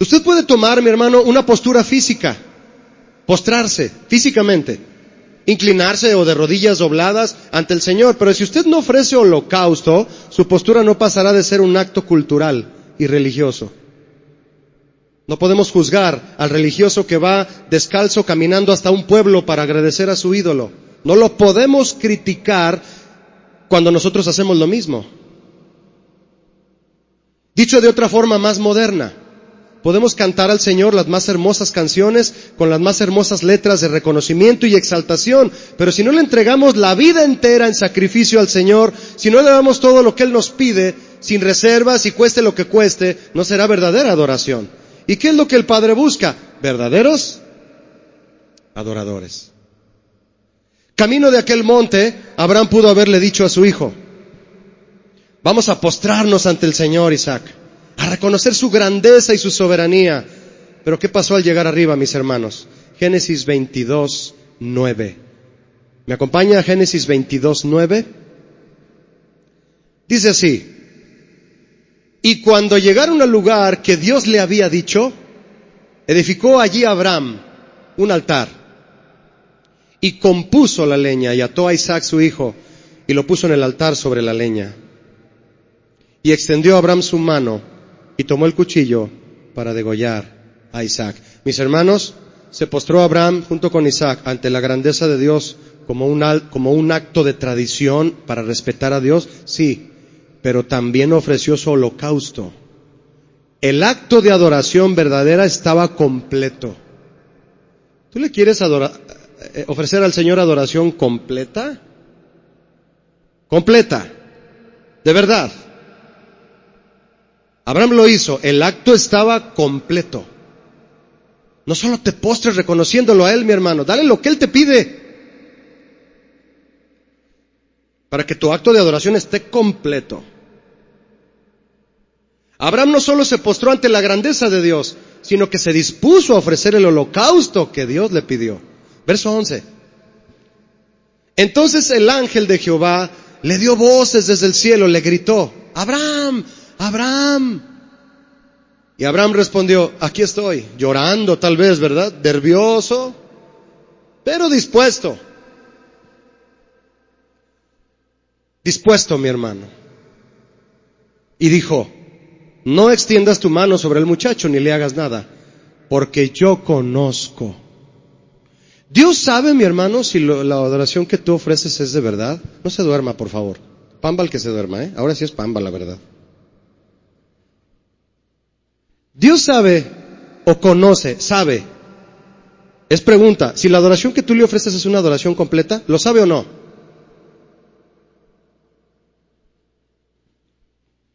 Usted puede tomar, mi hermano, una postura física, postrarse físicamente, inclinarse o de rodillas dobladas ante el Señor, pero si usted no ofrece holocausto, su postura no pasará de ser un acto cultural y religioso. No podemos juzgar al religioso que va descalzo caminando hasta un pueblo para agradecer a su ídolo. No lo podemos criticar cuando nosotros hacemos lo mismo. Dicho de otra forma más moderna, podemos cantar al Señor las más hermosas canciones con las más hermosas letras de reconocimiento y exaltación, pero si no le entregamos la vida entera en sacrificio al Señor, si no le damos todo lo que Él nos pide, sin reservas y cueste lo que cueste, no será verdadera adoración. ¿Y qué es lo que el Padre busca? Verdaderos adoradores. Camino de aquel monte, Abraham pudo haberle dicho a su hijo, vamos a postrarnos ante el Señor Isaac, a reconocer su grandeza y su soberanía. Pero ¿qué pasó al llegar arriba, mis hermanos? Génesis 22, 9. ¿Me acompaña a Génesis 22, 9? Dice así, y cuando llegaron al lugar que Dios le había dicho, edificó allí Abraham un altar y compuso la leña y ató a Isaac su hijo y lo puso en el altar sobre la leña. Y extendió Abraham su mano y tomó el cuchillo para degollar a Isaac. Mis hermanos, se postró Abraham junto con Isaac ante la grandeza de Dios como un, como un acto de tradición para respetar a Dios, sí, pero también ofreció su holocausto. El acto de adoración verdadera estaba completo. ¿Tú le quieres eh, ofrecer al Señor adoración completa? Completa. De verdad. Abraham lo hizo. El acto estaba completo. No solo te postres reconociéndolo a Él, mi hermano. Dale lo que Él te pide. Para que tu acto de adoración esté completo. Abraham no solo se postró ante la grandeza de Dios, sino que se dispuso a ofrecer el holocausto que Dios le pidió. Verso 11. Entonces el ángel de Jehová le dio voces desde el cielo, le gritó, Abraham, Abraham. Y Abraham respondió, aquí estoy, llorando tal vez, ¿verdad? Nervioso, pero dispuesto. Dispuesto, mi hermano. Y dijo, no extiendas tu mano sobre el muchacho ni le hagas nada, porque yo conozco. Dios sabe, mi hermano, si la adoración que tú ofreces es de verdad. No se duerma, por favor. Pamba que se duerma, ¿eh? Ahora sí es pamba, la verdad. Dios sabe o conoce, sabe. Es pregunta, si la adoración que tú le ofreces es una adoración completa, ¿lo sabe o no?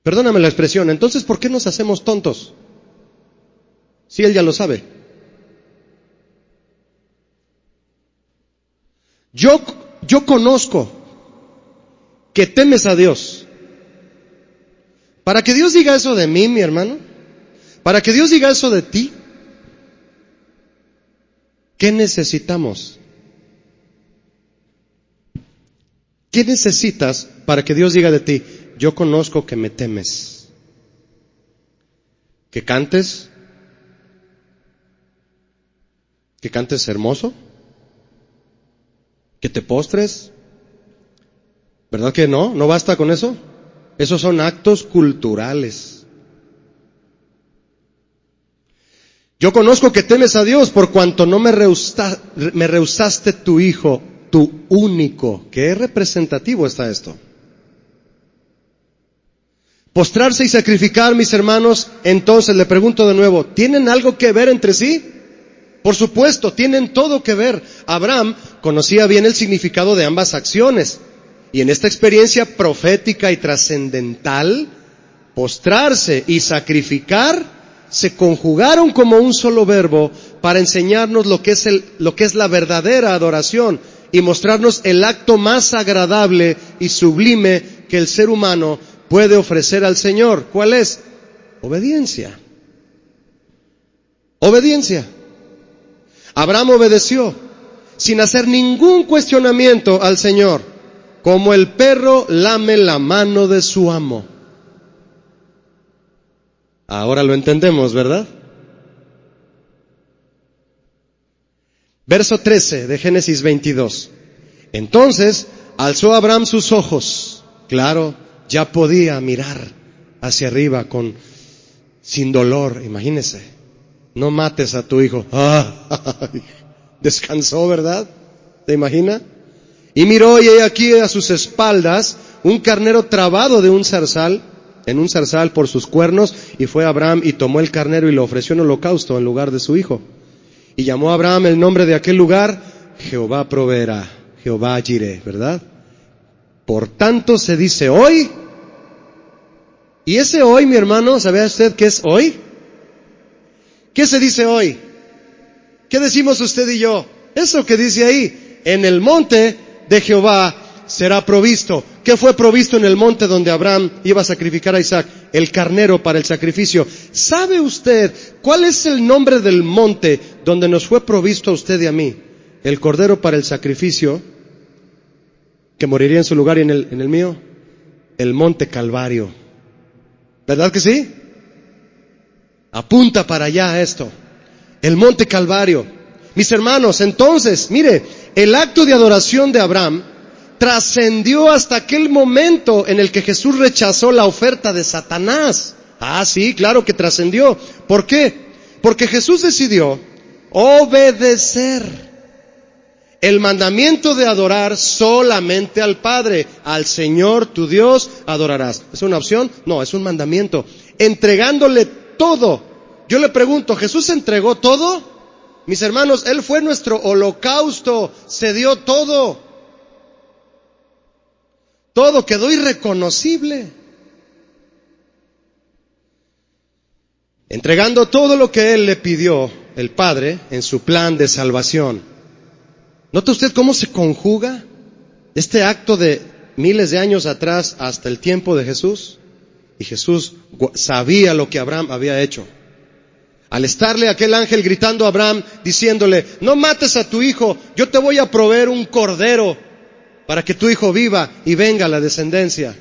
Perdóname la expresión, entonces ¿por qué nos hacemos tontos? Si Él ya lo sabe. Yo, yo conozco que temes a Dios. Para que Dios diga eso de mí, mi hermano, para que Dios diga eso de ti, ¿qué necesitamos? ¿Qué necesitas para que Dios diga de ti? Yo conozco que me temes. Que cantes, que cantes hermoso, que te postres. ¿Verdad que no? ¿No basta con eso? Esos son actos culturales. Yo conozco que temes a Dios por cuanto no me, me rehusaste tu hijo, tu único. ¿Qué representativo está esto? Postrarse y sacrificar, mis hermanos, entonces le pregunto de nuevo, ¿tienen algo que ver entre sí? Por supuesto, tienen todo que ver. Abraham conocía bien el significado de ambas acciones. Y en esta experiencia profética y trascendental, postrarse y sacrificar se conjugaron como un solo verbo para enseñarnos lo que es, el, lo que es la verdadera adoración y mostrarnos el acto más agradable y sublime que el ser humano puede ofrecer al Señor. ¿Cuál es? Obediencia. Obediencia. Abraham obedeció sin hacer ningún cuestionamiento al Señor, como el perro lame la mano de su amo. Ahora lo entendemos, ¿verdad? Verso 13 de Génesis 22. Entonces alzó Abraham sus ojos. Claro, ya podía mirar hacia arriba con, sin dolor, imagínese. No mates a tu hijo. Ah, descansó, ¿verdad? ¿Te imagina? Y miró y he aquí a sus espaldas un carnero trabado de un zarzal, en un zarzal por sus cuernos, y fue Abraham y tomó el carnero y lo ofreció en holocausto en lugar de su hijo. Y llamó a Abraham el nombre de aquel lugar, Jehová proveerá, Jehová Jireh, ¿verdad? Por tanto se dice hoy, y ese hoy, mi hermano, ¿sabe usted qué es hoy? ¿Qué se dice hoy? ¿Qué decimos usted y yo? Eso que dice ahí, en el monte de Jehová será provisto. ¿Qué fue provisto en el monte donde Abraham iba a sacrificar a Isaac? El carnero para el sacrificio. ¿Sabe usted cuál es el nombre del monte donde nos fue provisto a usted y a mí? El cordero para el sacrificio, que moriría en su lugar y en el mío. El monte Calvario. ¿Verdad que sí? Apunta para allá esto. El monte Calvario. Mis hermanos, entonces, mire, el acto de adoración de Abraham trascendió hasta aquel momento en el que Jesús rechazó la oferta de Satanás. Ah, sí, claro que trascendió. ¿Por qué? Porque Jesús decidió obedecer el mandamiento de adorar solamente al Padre, al Señor tu Dios adorarás. ¿Es una opción? No, es un mandamiento. Entregándole todo. Yo le pregunto, ¿Jesús entregó todo? Mis hermanos, Él fue nuestro holocausto, se dio todo. Todo quedó irreconocible. Entregando todo lo que Él le pidió, el Padre, en su plan de salvación. ¿Nota usted cómo se conjuga este acto de miles de años atrás hasta el tiempo de Jesús? Y Jesús sabía lo que Abraham había hecho. Al estarle aquel ángel gritando a Abraham, diciéndole, no mates a tu hijo, yo te voy a proveer un cordero para que tu hijo viva y venga la descendencia.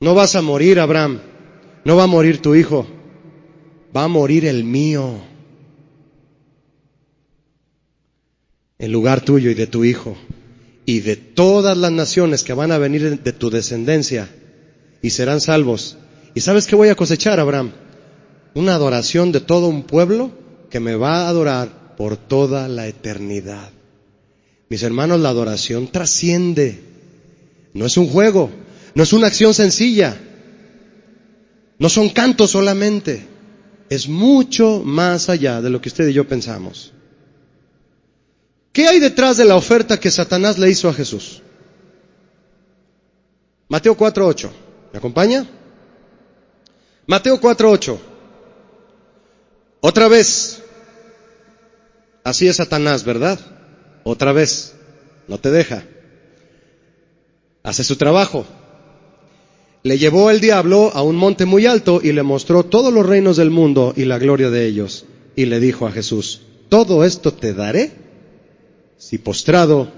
No vas a morir, Abraham, no va a morir tu hijo, va a morir el mío en lugar tuyo y de tu hijo y de todas las naciones que van a venir de tu descendencia y serán salvos. ¿Y sabes qué voy a cosechar, Abraham? Una adoración de todo un pueblo que me va a adorar por toda la eternidad. Mis hermanos, la adoración trasciende. No es un juego, no es una acción sencilla, no son cantos solamente, es mucho más allá de lo que usted y yo pensamos. ¿Qué hay detrás de la oferta que Satanás le hizo a Jesús? Mateo 4.8. ¿Me acompaña? Mateo 4.8. Otra vez. Así es Satanás, ¿verdad? Otra vez. No te deja. Hace su trabajo. Le llevó el diablo a un monte muy alto y le mostró todos los reinos del mundo y la gloria de ellos. Y le dijo a Jesús, todo esto te daré si postrado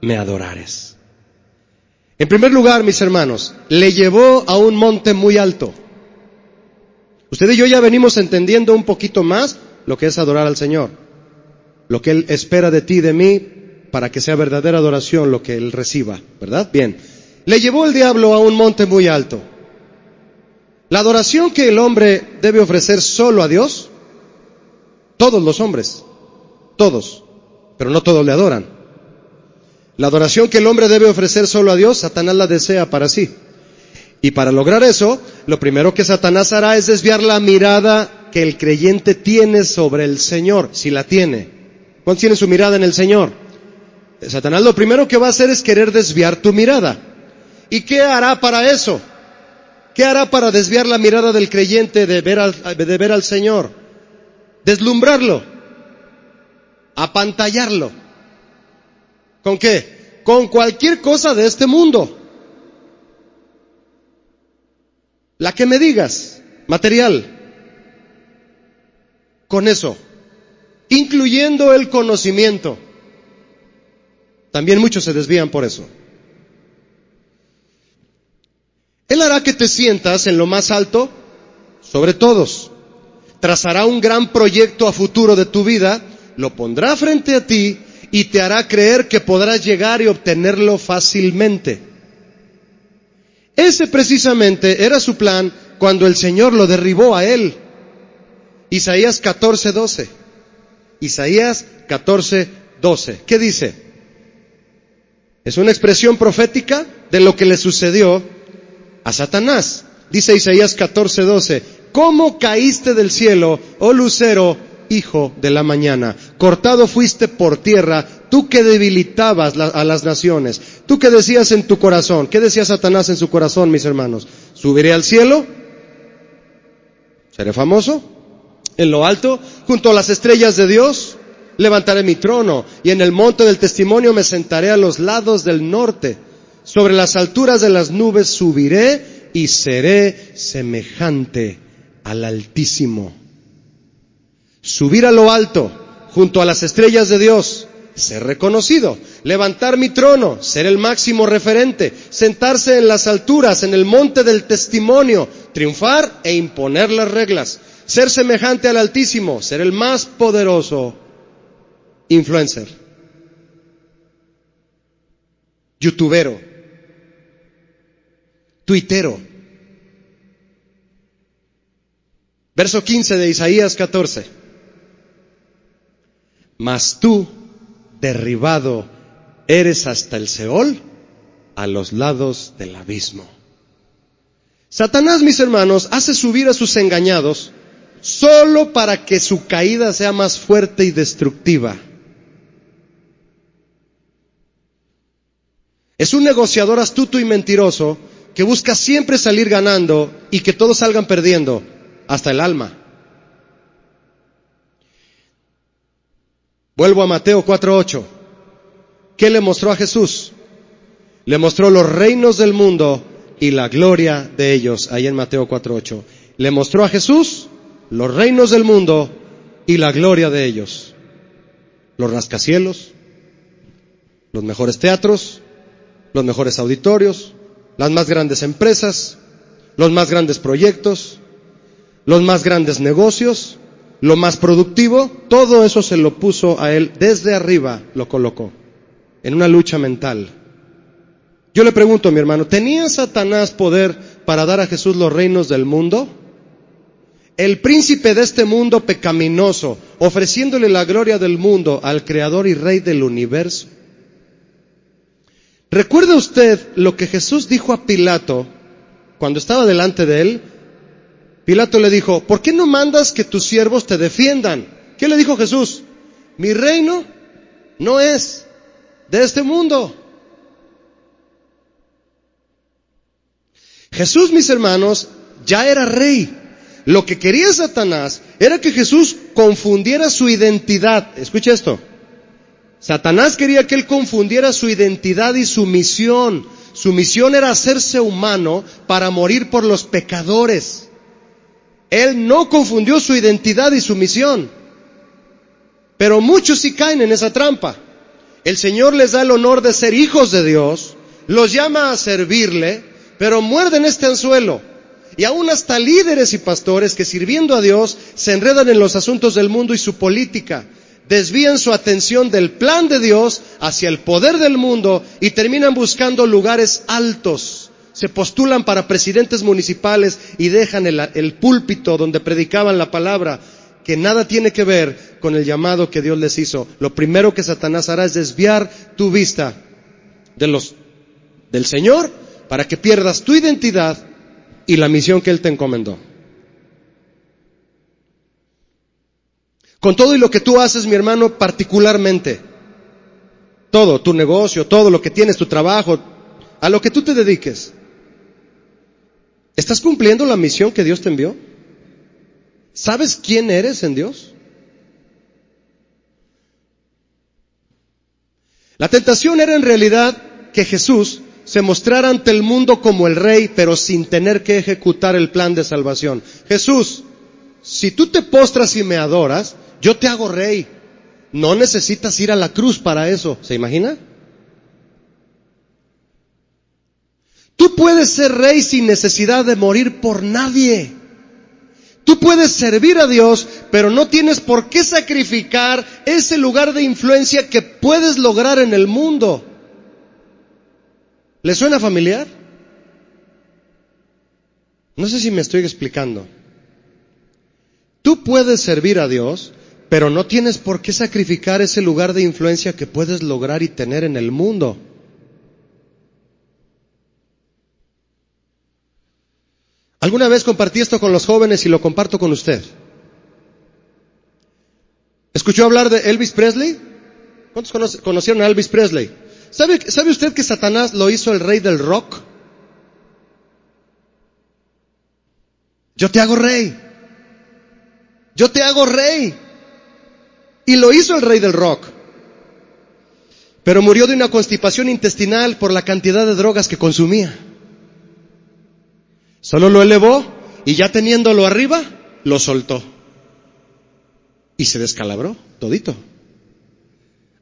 me adorares. En primer lugar, mis hermanos, le llevó a un monte muy alto. Usted y yo ya venimos entendiendo un poquito más lo que es adorar al Señor, lo que Él espera de ti de mí para que sea verdadera adoración lo que Él reciba, ¿verdad? Bien, le llevó el diablo a un monte muy alto. La adoración que el hombre debe ofrecer solo a Dios, todos los hombres, todos, pero no todos le adoran. La adoración que el hombre debe ofrecer solo a Dios, Satanás la desea para sí. Y para lograr eso, lo primero que Satanás hará es desviar la mirada que el creyente tiene sobre el Señor, si la tiene. ¿Cuántos tiene su mirada en el Señor? Satanás lo primero que va a hacer es querer desviar tu mirada. ¿Y qué hará para eso? ¿Qué hará para desviar la mirada del creyente de ver al, de ver al Señor? Deslumbrarlo, apantallarlo. ¿Con qué? Con cualquier cosa de este mundo. La que me digas, material. Con eso, incluyendo el conocimiento. También muchos se desvían por eso. Él hará que te sientas en lo más alto sobre todos. Trazará un gran proyecto a futuro de tu vida, lo pondrá frente a ti y te hará creer que podrás llegar y obtenerlo fácilmente. Ese precisamente era su plan cuando el Señor lo derribó a él. Isaías 14, 12. Isaías 14, 12. ¿Qué dice? Es una expresión profética de lo que le sucedió a Satanás. Dice Isaías 14, 12, ¿cómo caíste del cielo, oh lucero, hijo de la mañana? Cortado fuiste por tierra, tú que debilitabas a las naciones, tú que decías en tu corazón, ¿qué decía Satanás en su corazón, mis hermanos? ¿Subiré al cielo? ¿Seré famoso? ¿En lo alto? ¿Junto a las estrellas de Dios? Levantaré mi trono y en el monte del testimonio me sentaré a los lados del norte sobre las alturas de las nubes subiré y seré semejante al Altísimo. Subir a lo alto, junto a las estrellas de Dios, ser reconocido, levantar mi trono, ser el máximo referente, sentarse en las alturas, en el monte del testimonio, triunfar e imponer las reglas, ser semejante al Altísimo, ser el más poderoso influencer, youtubero, tuitero. Verso 15 de Isaías 14. Mas tú, derribado, eres hasta el Seol, a los lados del abismo. Satanás, mis hermanos, hace subir a sus engañados solo para que su caída sea más fuerte y destructiva. Es un negociador astuto y mentiroso que busca siempre salir ganando y que todos salgan perdiendo, hasta el alma. Vuelvo a Mateo 4.8. ¿Qué le mostró a Jesús? Le mostró los reinos del mundo y la gloria de ellos, ahí en Mateo 4.8. Le mostró a Jesús los reinos del mundo y la gloria de ellos. Los rascacielos, los mejores teatros, los mejores auditorios, las más grandes empresas, los más grandes proyectos, los más grandes negocios, lo más productivo, todo eso se lo puso a él desde arriba, lo colocó, en una lucha mental. Yo le pregunto, mi hermano, ¿tenía Satanás poder para dar a Jesús los reinos del mundo? El príncipe de este mundo pecaminoso, ofreciéndole la gloria del mundo al creador y rey del universo. ¿Recuerda usted lo que Jesús dijo a Pilato cuando estaba delante de él? Pilato le dijo, ¿por qué no mandas que tus siervos te defiendan? ¿Qué le dijo Jesús? Mi reino no es de este mundo. Jesús, mis hermanos, ya era rey. Lo que quería Satanás era que Jesús confundiera su identidad. Escucha esto. Satanás quería que él confundiera su identidad y su misión. Su misión era hacerse humano para morir por los pecadores. Él no confundió su identidad y su misión. Pero muchos sí caen en esa trampa. El Señor les da el honor de ser hijos de Dios, los llama a servirle, pero muerden este anzuelo. Y aún hasta líderes y pastores que sirviendo a Dios se enredan en los asuntos del mundo y su política desvían su atención del plan de Dios hacia el poder del mundo y terminan buscando lugares altos. Se postulan para presidentes municipales y dejan el, púlpito donde predicaban la palabra, que nada tiene que ver con el llamado que Dios les hizo. Lo primero que Satanás hará es desviar tu vista de los, del Señor para que pierdas tu identidad y la misión que Él te encomendó. Con todo y lo que tú haces, mi hermano, particularmente. Todo, tu negocio, todo lo que tienes, tu trabajo, a lo que tú te dediques. ¿Estás cumpliendo la misión que Dios te envió? ¿Sabes quién eres en Dios? La tentación era en realidad que Jesús se mostrara ante el mundo como el rey, pero sin tener que ejecutar el plan de salvación. Jesús, si tú te postras y me adoras, yo te hago rey. No necesitas ir a la cruz para eso. ¿Se imagina? Tú puedes ser rey sin necesidad de morir por nadie. Tú puedes servir a Dios, pero no tienes por qué sacrificar ese lugar de influencia que puedes lograr en el mundo. ¿Le suena familiar? No sé si me estoy explicando. Tú puedes servir a Dios, pero no tienes por qué sacrificar ese lugar de influencia que puedes lograr y tener en el mundo. Alguna vez compartí esto con los jóvenes y lo comparto con usted. ¿Escuchó hablar de Elvis Presley? ¿Cuántos conocieron a Elvis Presley? ¿Sabe, ¿Sabe usted que Satanás lo hizo el rey del rock? Yo te hago rey. Yo te hago rey. Y lo hizo el rey del rock. Pero murió de una constipación intestinal por la cantidad de drogas que consumía. Solo lo elevó y ya teniéndolo arriba, lo soltó. Y se descalabró todito.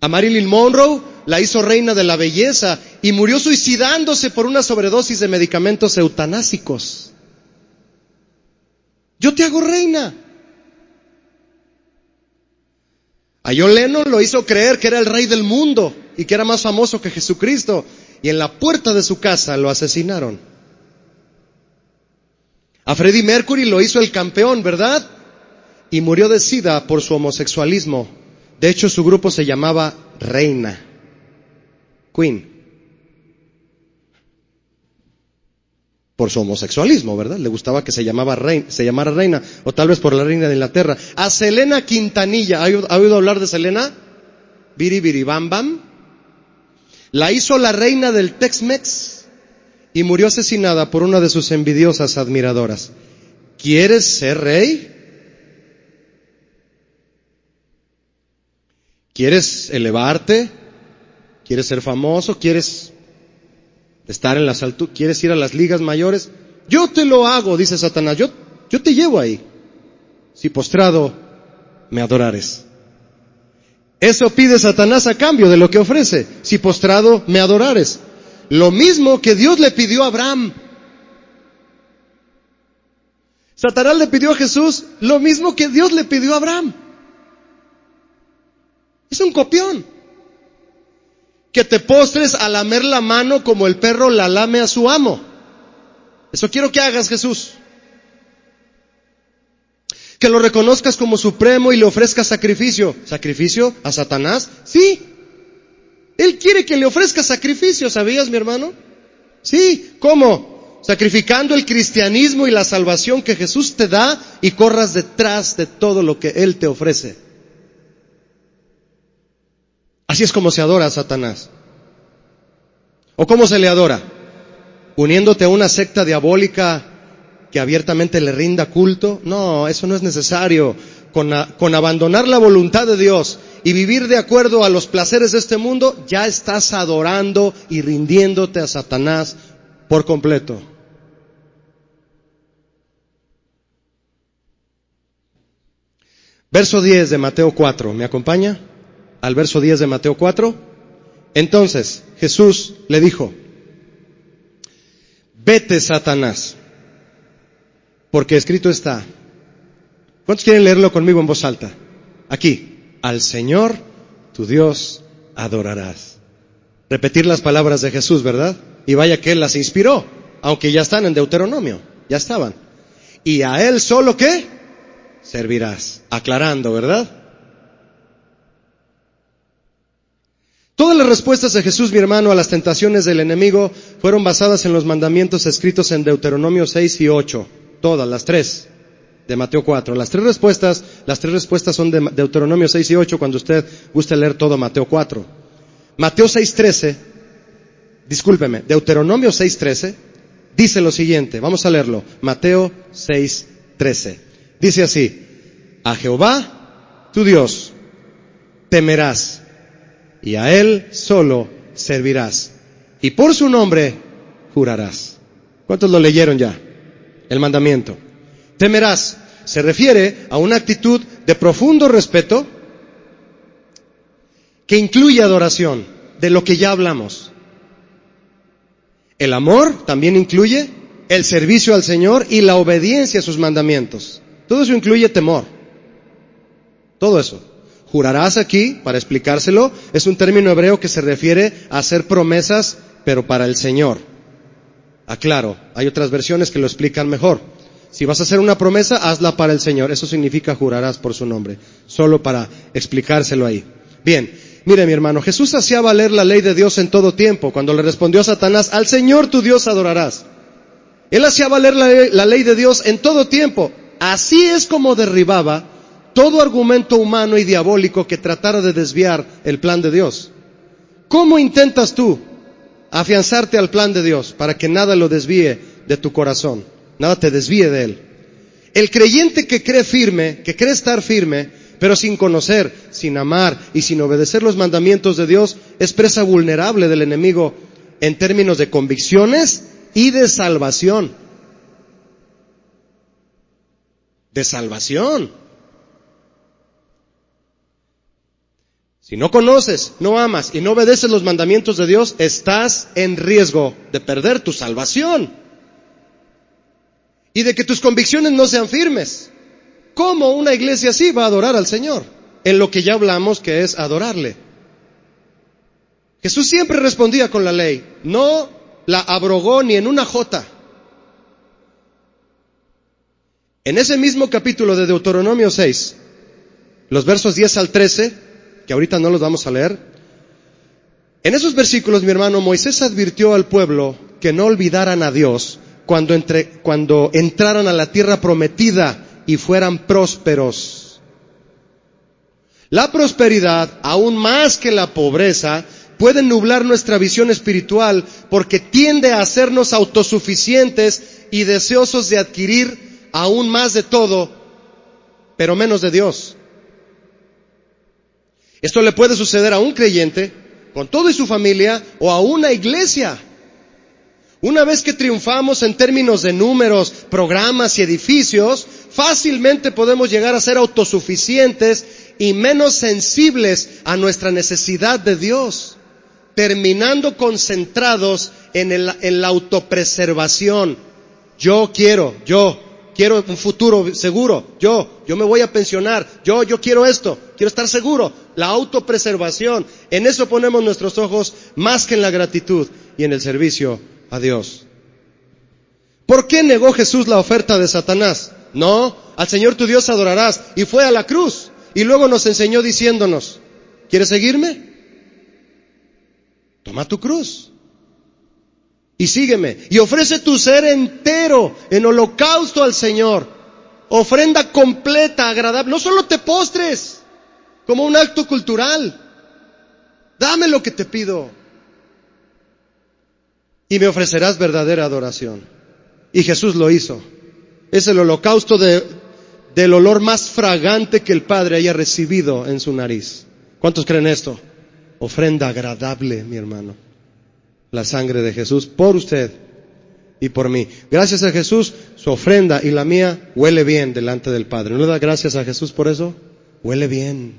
A Marilyn Monroe la hizo reina de la belleza y murió suicidándose por una sobredosis de medicamentos eutanásicos. Yo te hago reina. A John Lennon lo hizo creer que era el rey del mundo y que era más famoso que Jesucristo y en la puerta de su casa lo asesinaron. A Freddie Mercury lo hizo el campeón, ¿verdad? Y murió de sida por su homosexualismo. De hecho, su grupo se llamaba Reina. Queen. Por su homosexualismo, ¿verdad? Le gustaba que se, llamaba reina, se llamara reina, o tal vez por la reina de Inglaterra. A Selena Quintanilla, ¿ha oído, hablar de Selena? Biri Bam Bam. La hizo la reina del Tex-Mex y murió asesinada por una de sus envidiosas admiradoras. ¿Quieres ser rey? ¿Quieres elevarte? ¿Quieres ser famoso? ¿Quieres estar en las alturas? ¿Quieres ir a las ligas mayores? Yo te lo hago, dice Satanás. Yo, yo te llevo ahí. Si postrado me adorares. Eso pide Satanás a cambio de lo que ofrece. Si postrado me adorares. Lo mismo que Dios le pidió a Abraham. Satanás le pidió a Jesús lo mismo que Dios le pidió a Abraham. Es un copión que te postres a lamer la mano como el perro la lame a su amo. Eso quiero que hagas, Jesús. Que lo reconozcas como supremo y le ofrezcas sacrificio. ¿Sacrificio a Satanás? Sí. Él quiere que le ofrezcas sacrificio, ¿sabías, mi hermano? Sí. ¿Cómo? Sacrificando el cristianismo y la salvación que Jesús te da y corras detrás de todo lo que Él te ofrece. Así es como se adora a Satanás. ¿O cómo se le adora? Uniéndote a una secta diabólica que abiertamente le rinda culto. No, eso no es necesario. Con, con, abandonar la voluntad de Dios y vivir de acuerdo a los placeres de este mundo, ya estás adorando y rindiéndote a Satanás por completo. Verso 10 de Mateo 4, ¿me acompaña? al verso 10 de Mateo 4. Entonces Jesús le dijo, vete Satanás, porque escrito está. ¿Cuántos quieren leerlo conmigo en voz alta? Aquí, al Señor tu Dios adorarás. Repetir las palabras de Jesús, ¿verdad? Y vaya que Él las inspiró, aunque ya están en Deuteronomio, ya estaban. Y a Él solo qué? Servirás. Aclarando, ¿verdad? Todas las respuestas de Jesús, mi hermano, a las tentaciones del enemigo fueron basadas en los mandamientos escritos en Deuteronomio 6 y 8. Todas, las tres de Mateo 4. Las tres respuestas, las tres respuestas son de Deuteronomio 6 y 8 cuando usted guste leer todo Mateo 4. Mateo 6.13, discúlpeme, Deuteronomio 6.13 dice lo siguiente, vamos a leerlo, Mateo 6, 13. Dice así, a Jehová, tu Dios, temerás y a Él solo servirás. Y por su nombre jurarás. ¿Cuántos lo leyeron ya? El mandamiento. Temerás se refiere a una actitud de profundo respeto que incluye adoración, de lo que ya hablamos. El amor también incluye el servicio al Señor y la obediencia a sus mandamientos. Todo eso incluye temor. Todo eso. Jurarás aquí, para explicárselo, es un término hebreo que se refiere a hacer promesas, pero para el Señor. Aclaro, hay otras versiones que lo explican mejor. Si vas a hacer una promesa, hazla para el Señor. Eso significa jurarás por su nombre. Solo para explicárselo ahí. Bien, mire mi hermano, Jesús hacía valer la ley de Dios en todo tiempo. Cuando le respondió a Satanás, al Señor tu Dios adorarás. Él hacía valer la, la ley de Dios en todo tiempo. Así es como derribaba todo argumento humano y diabólico que tratara de desviar el plan de Dios. ¿Cómo intentas tú afianzarte al plan de Dios para que nada lo desvíe de tu corazón, nada te desvíe de él? El creyente que cree firme, que cree estar firme, pero sin conocer, sin amar y sin obedecer los mandamientos de Dios, es presa vulnerable del enemigo en términos de convicciones y de salvación. De salvación. Si no conoces, no amas y no obedeces los mandamientos de Dios, estás en riesgo de perder tu salvación y de que tus convicciones no sean firmes. ¿Cómo una iglesia así va a adorar al Señor? En lo que ya hablamos que es adorarle. Jesús siempre respondía con la ley, no la abrogó ni en una jota. En ese mismo capítulo de Deuteronomio 6, los versos 10 al 13, que ahorita no los vamos a leer. En esos versículos, mi hermano, Moisés advirtió al pueblo que no olvidaran a Dios cuando, entre, cuando entraran a la tierra prometida y fueran prósperos. La prosperidad, aún más que la pobreza, puede nublar nuestra visión espiritual porque tiende a hacernos autosuficientes y deseosos de adquirir aún más de todo, pero menos de Dios. Esto le puede suceder a un creyente, con todo y su familia, o a una iglesia. Una vez que triunfamos en términos de números, programas y edificios, fácilmente podemos llegar a ser autosuficientes y menos sensibles a nuestra necesidad de Dios, terminando concentrados en, la autopreservación. Yo quiero, yo, quiero un futuro seguro, yo, yo me voy a pensionar, yo, yo quiero esto, quiero estar seguro, la autopreservación, en eso ponemos nuestros ojos más que en la gratitud y en el servicio a Dios. ¿Por qué negó Jesús la oferta de Satanás? No, al Señor tu Dios adorarás y fue a la cruz y luego nos enseñó diciéndonos, ¿quieres seguirme? Toma tu cruz y sígueme. Y ofrece tu ser entero en holocausto al Señor. Ofrenda completa, agradable. No solo te postres como un acto cultural. Dame lo que te pido. Y me ofrecerás verdadera adoración. Y Jesús lo hizo. Es el holocausto de, del olor más fragante que el Padre haya recibido en su nariz. ¿Cuántos creen esto? Ofrenda agradable, mi hermano la sangre de Jesús por usted y por mí. Gracias a Jesús, su ofrenda y la mía huele bien delante del Padre. ¿No le da gracias a Jesús por eso? Huele bien.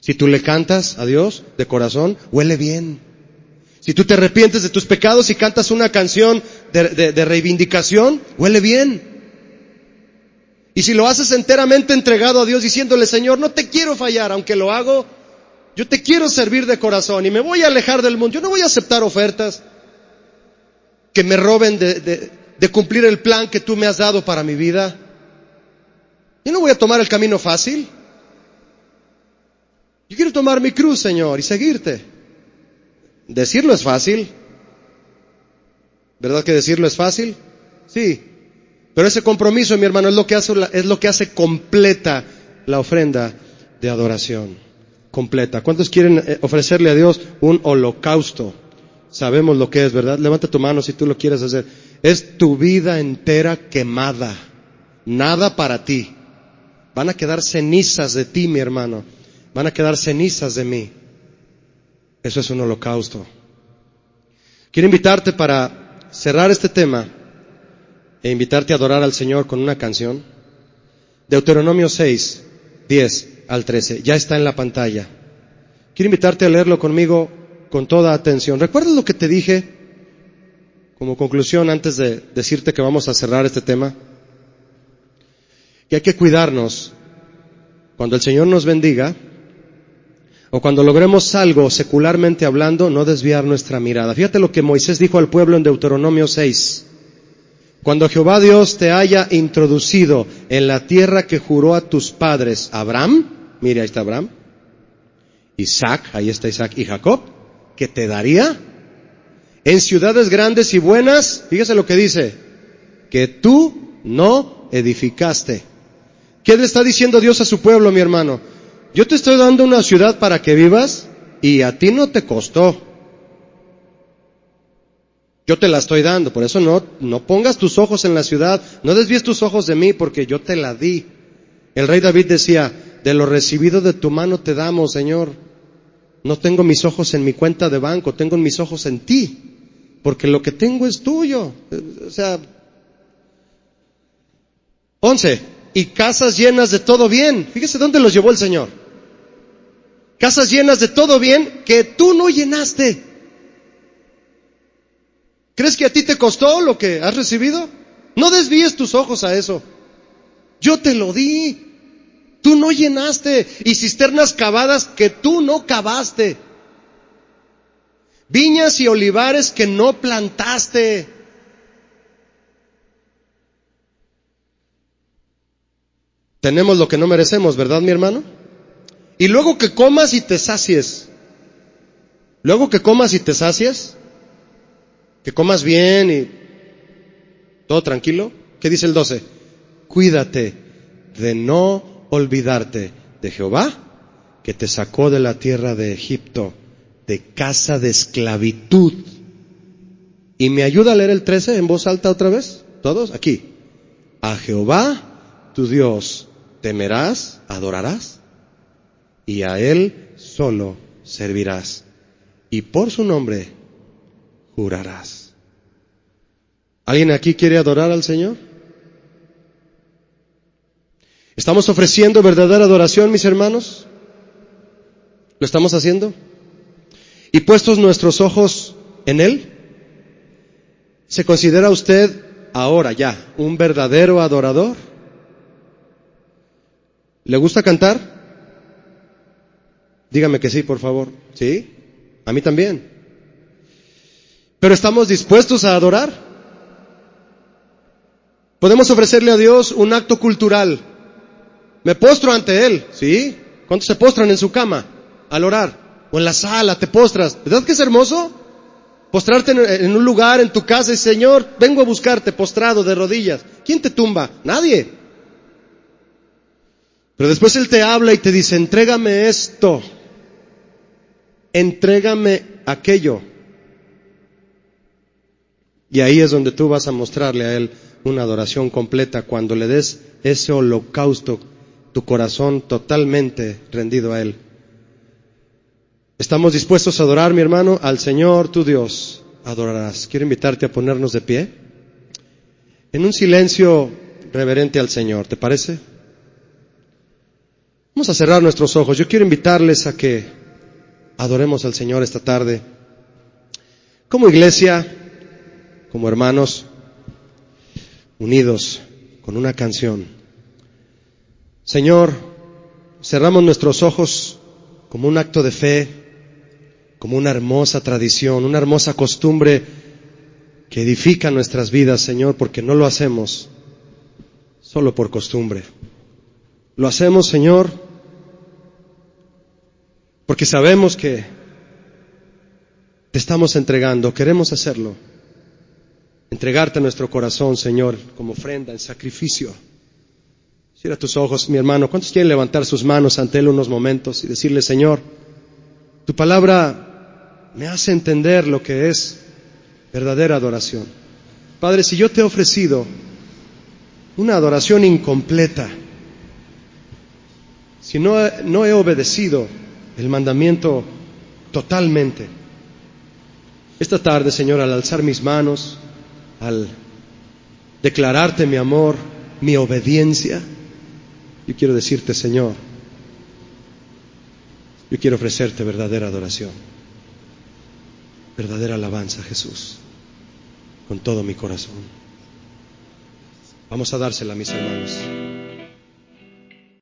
Si tú le cantas a Dios de corazón, huele bien. Si tú te arrepientes de tus pecados y cantas una canción de, reivindicación, huele bien. Y si lo haces enteramente entregado a Dios diciéndole, Señor, no te quiero fallar, aunque lo hago yo te quiero servir de corazón y me voy a alejar del mundo. Yo no voy a aceptar ofertas que me roben de, de, cumplir el plan que tú me has dado para mi vida. Yo no voy a tomar el camino fácil. Yo quiero tomar mi cruz, Señor, y seguirte. Decirlo es fácil. ¿Verdad que decirlo es fácil? Sí. Pero ese compromiso, mi hermano, es lo que hace, es lo que hace completa la ofrenda de adoración completa. ¿Cuántos quieren eh, ofrecerle a Dios un holocausto sabemos lo que es, ¿verdad? Levanta tu mano si tú lo quieres hacer. Es tu vida entera quemada. Nada para ti. Van a quedar cenizas de ti, mi hermano. Van a quedar cenizas de mí. Eso es un holocausto. Quiero invitarte para cerrar este tema e invitarte a adorar al Señor con una canción. Deuteronomio 6, 10 al 13. Ya está en la pantalla. Quiero invitarte a leerlo conmigo con toda atención. ¿Recuerdas lo que te dije como conclusión antes de decirte que vamos a cerrar este tema? Que hay que cuidarnos cuando el Señor nos bendiga o cuando logremos algo secularmente hablando, no desviar nuestra mirada. Fíjate lo que Moisés dijo al pueblo en Deuteronomio 6. Cuando Jehová Dios te haya introducido en la tierra que juró a tus padres, Abraham, mire ahí está Abraham, Isaac, ahí está Isaac y Jacob, que te daría en ciudades grandes y buenas, fíjese lo que dice, que tú no edificaste. ¿Qué le está diciendo Dios a su pueblo, mi hermano? Yo te estoy dando una ciudad para que vivas y a ti no te costó. Yo te la estoy dando, por eso no, no pongas tus ojos en la ciudad, no desvíes tus ojos de mí porque yo te la di. El rey David decía, de lo recibido de tu mano te damos, Señor. No tengo mis ojos en mi cuenta de banco, tengo mis ojos en ti, porque lo que tengo es tuyo. O sea, once, y casas llenas de todo bien. Fíjese dónde los llevó el Señor. Casas llenas de todo bien que tú no llenaste. ¿Crees que a ti te costó lo que has recibido? No desvíes tus ojos a eso. Yo te lo di. Tú no llenaste. Y cisternas cavadas que tú no cavaste. Viñas y olivares que no plantaste. Tenemos lo que no merecemos, ¿verdad, mi hermano? Y luego que comas y te sacies. Luego que comas y te sacies. Que comas bien y todo tranquilo. ¿Qué dice el 12? Cuídate de no olvidarte de Jehová, que te sacó de la tierra de Egipto, de casa de esclavitud. ¿Y me ayuda a leer el 13 en voz alta otra vez? ¿Todos? Aquí. A Jehová, tu Dios, temerás, adorarás y a Él solo servirás. Y por su nombre jurarás. ¿Alguien aquí quiere adorar al Señor? ¿Estamos ofreciendo verdadera adoración, mis hermanos? ¿Lo estamos haciendo? ¿Y puestos nuestros ojos en Él? ¿Se considera usted ahora ya un verdadero adorador? ¿Le gusta cantar? Dígame que sí, por favor. ¿Sí? A mí también. Pero estamos dispuestos a adorar. Podemos ofrecerle a Dios un acto cultural. Me postro ante Él, ¿sí? ¿Cuántos se postran en su cama al orar? O en la sala, te postras. ¿Verdad que es hermoso? Postrarte en un lugar, en tu casa y Señor, vengo a buscarte postrado de rodillas. ¿Quién te tumba? Nadie. Pero después Él te habla y te dice, entrégame esto, entrégame aquello. Y ahí es donde tú vas a mostrarle a Él una adoración completa cuando le des ese holocausto, tu corazón totalmente rendido a Él. ¿Estamos dispuestos a adorar, mi hermano? Al Señor, tu Dios, adorarás. Quiero invitarte a ponernos de pie en un silencio reverente al Señor, ¿te parece? Vamos a cerrar nuestros ojos. Yo quiero invitarles a que adoremos al Señor esta tarde. Como iglesia, como hermanos, unidos con una canción. Señor, cerramos nuestros ojos como un acto de fe, como una hermosa tradición, una hermosa costumbre que edifica nuestras vidas, Señor, porque no lo hacemos solo por costumbre. Lo hacemos, Señor, porque sabemos que te estamos entregando, queremos hacerlo. Entregarte nuestro corazón, Señor, como ofrenda, en sacrificio. Cierra tus ojos, mi hermano. ¿Cuántos quieren levantar sus manos ante Él unos momentos y decirle, Señor, tu palabra me hace entender lo que es verdadera adoración. Padre, si yo te he ofrecido una adoración incompleta, si no, no he obedecido el mandamiento totalmente, esta tarde, Señor, al alzar mis manos, al declararte mi amor, mi obediencia, yo quiero decirte, Señor, yo quiero ofrecerte verdadera adoración, verdadera alabanza, Jesús, con todo mi corazón. Vamos a dársela, mis hermanos.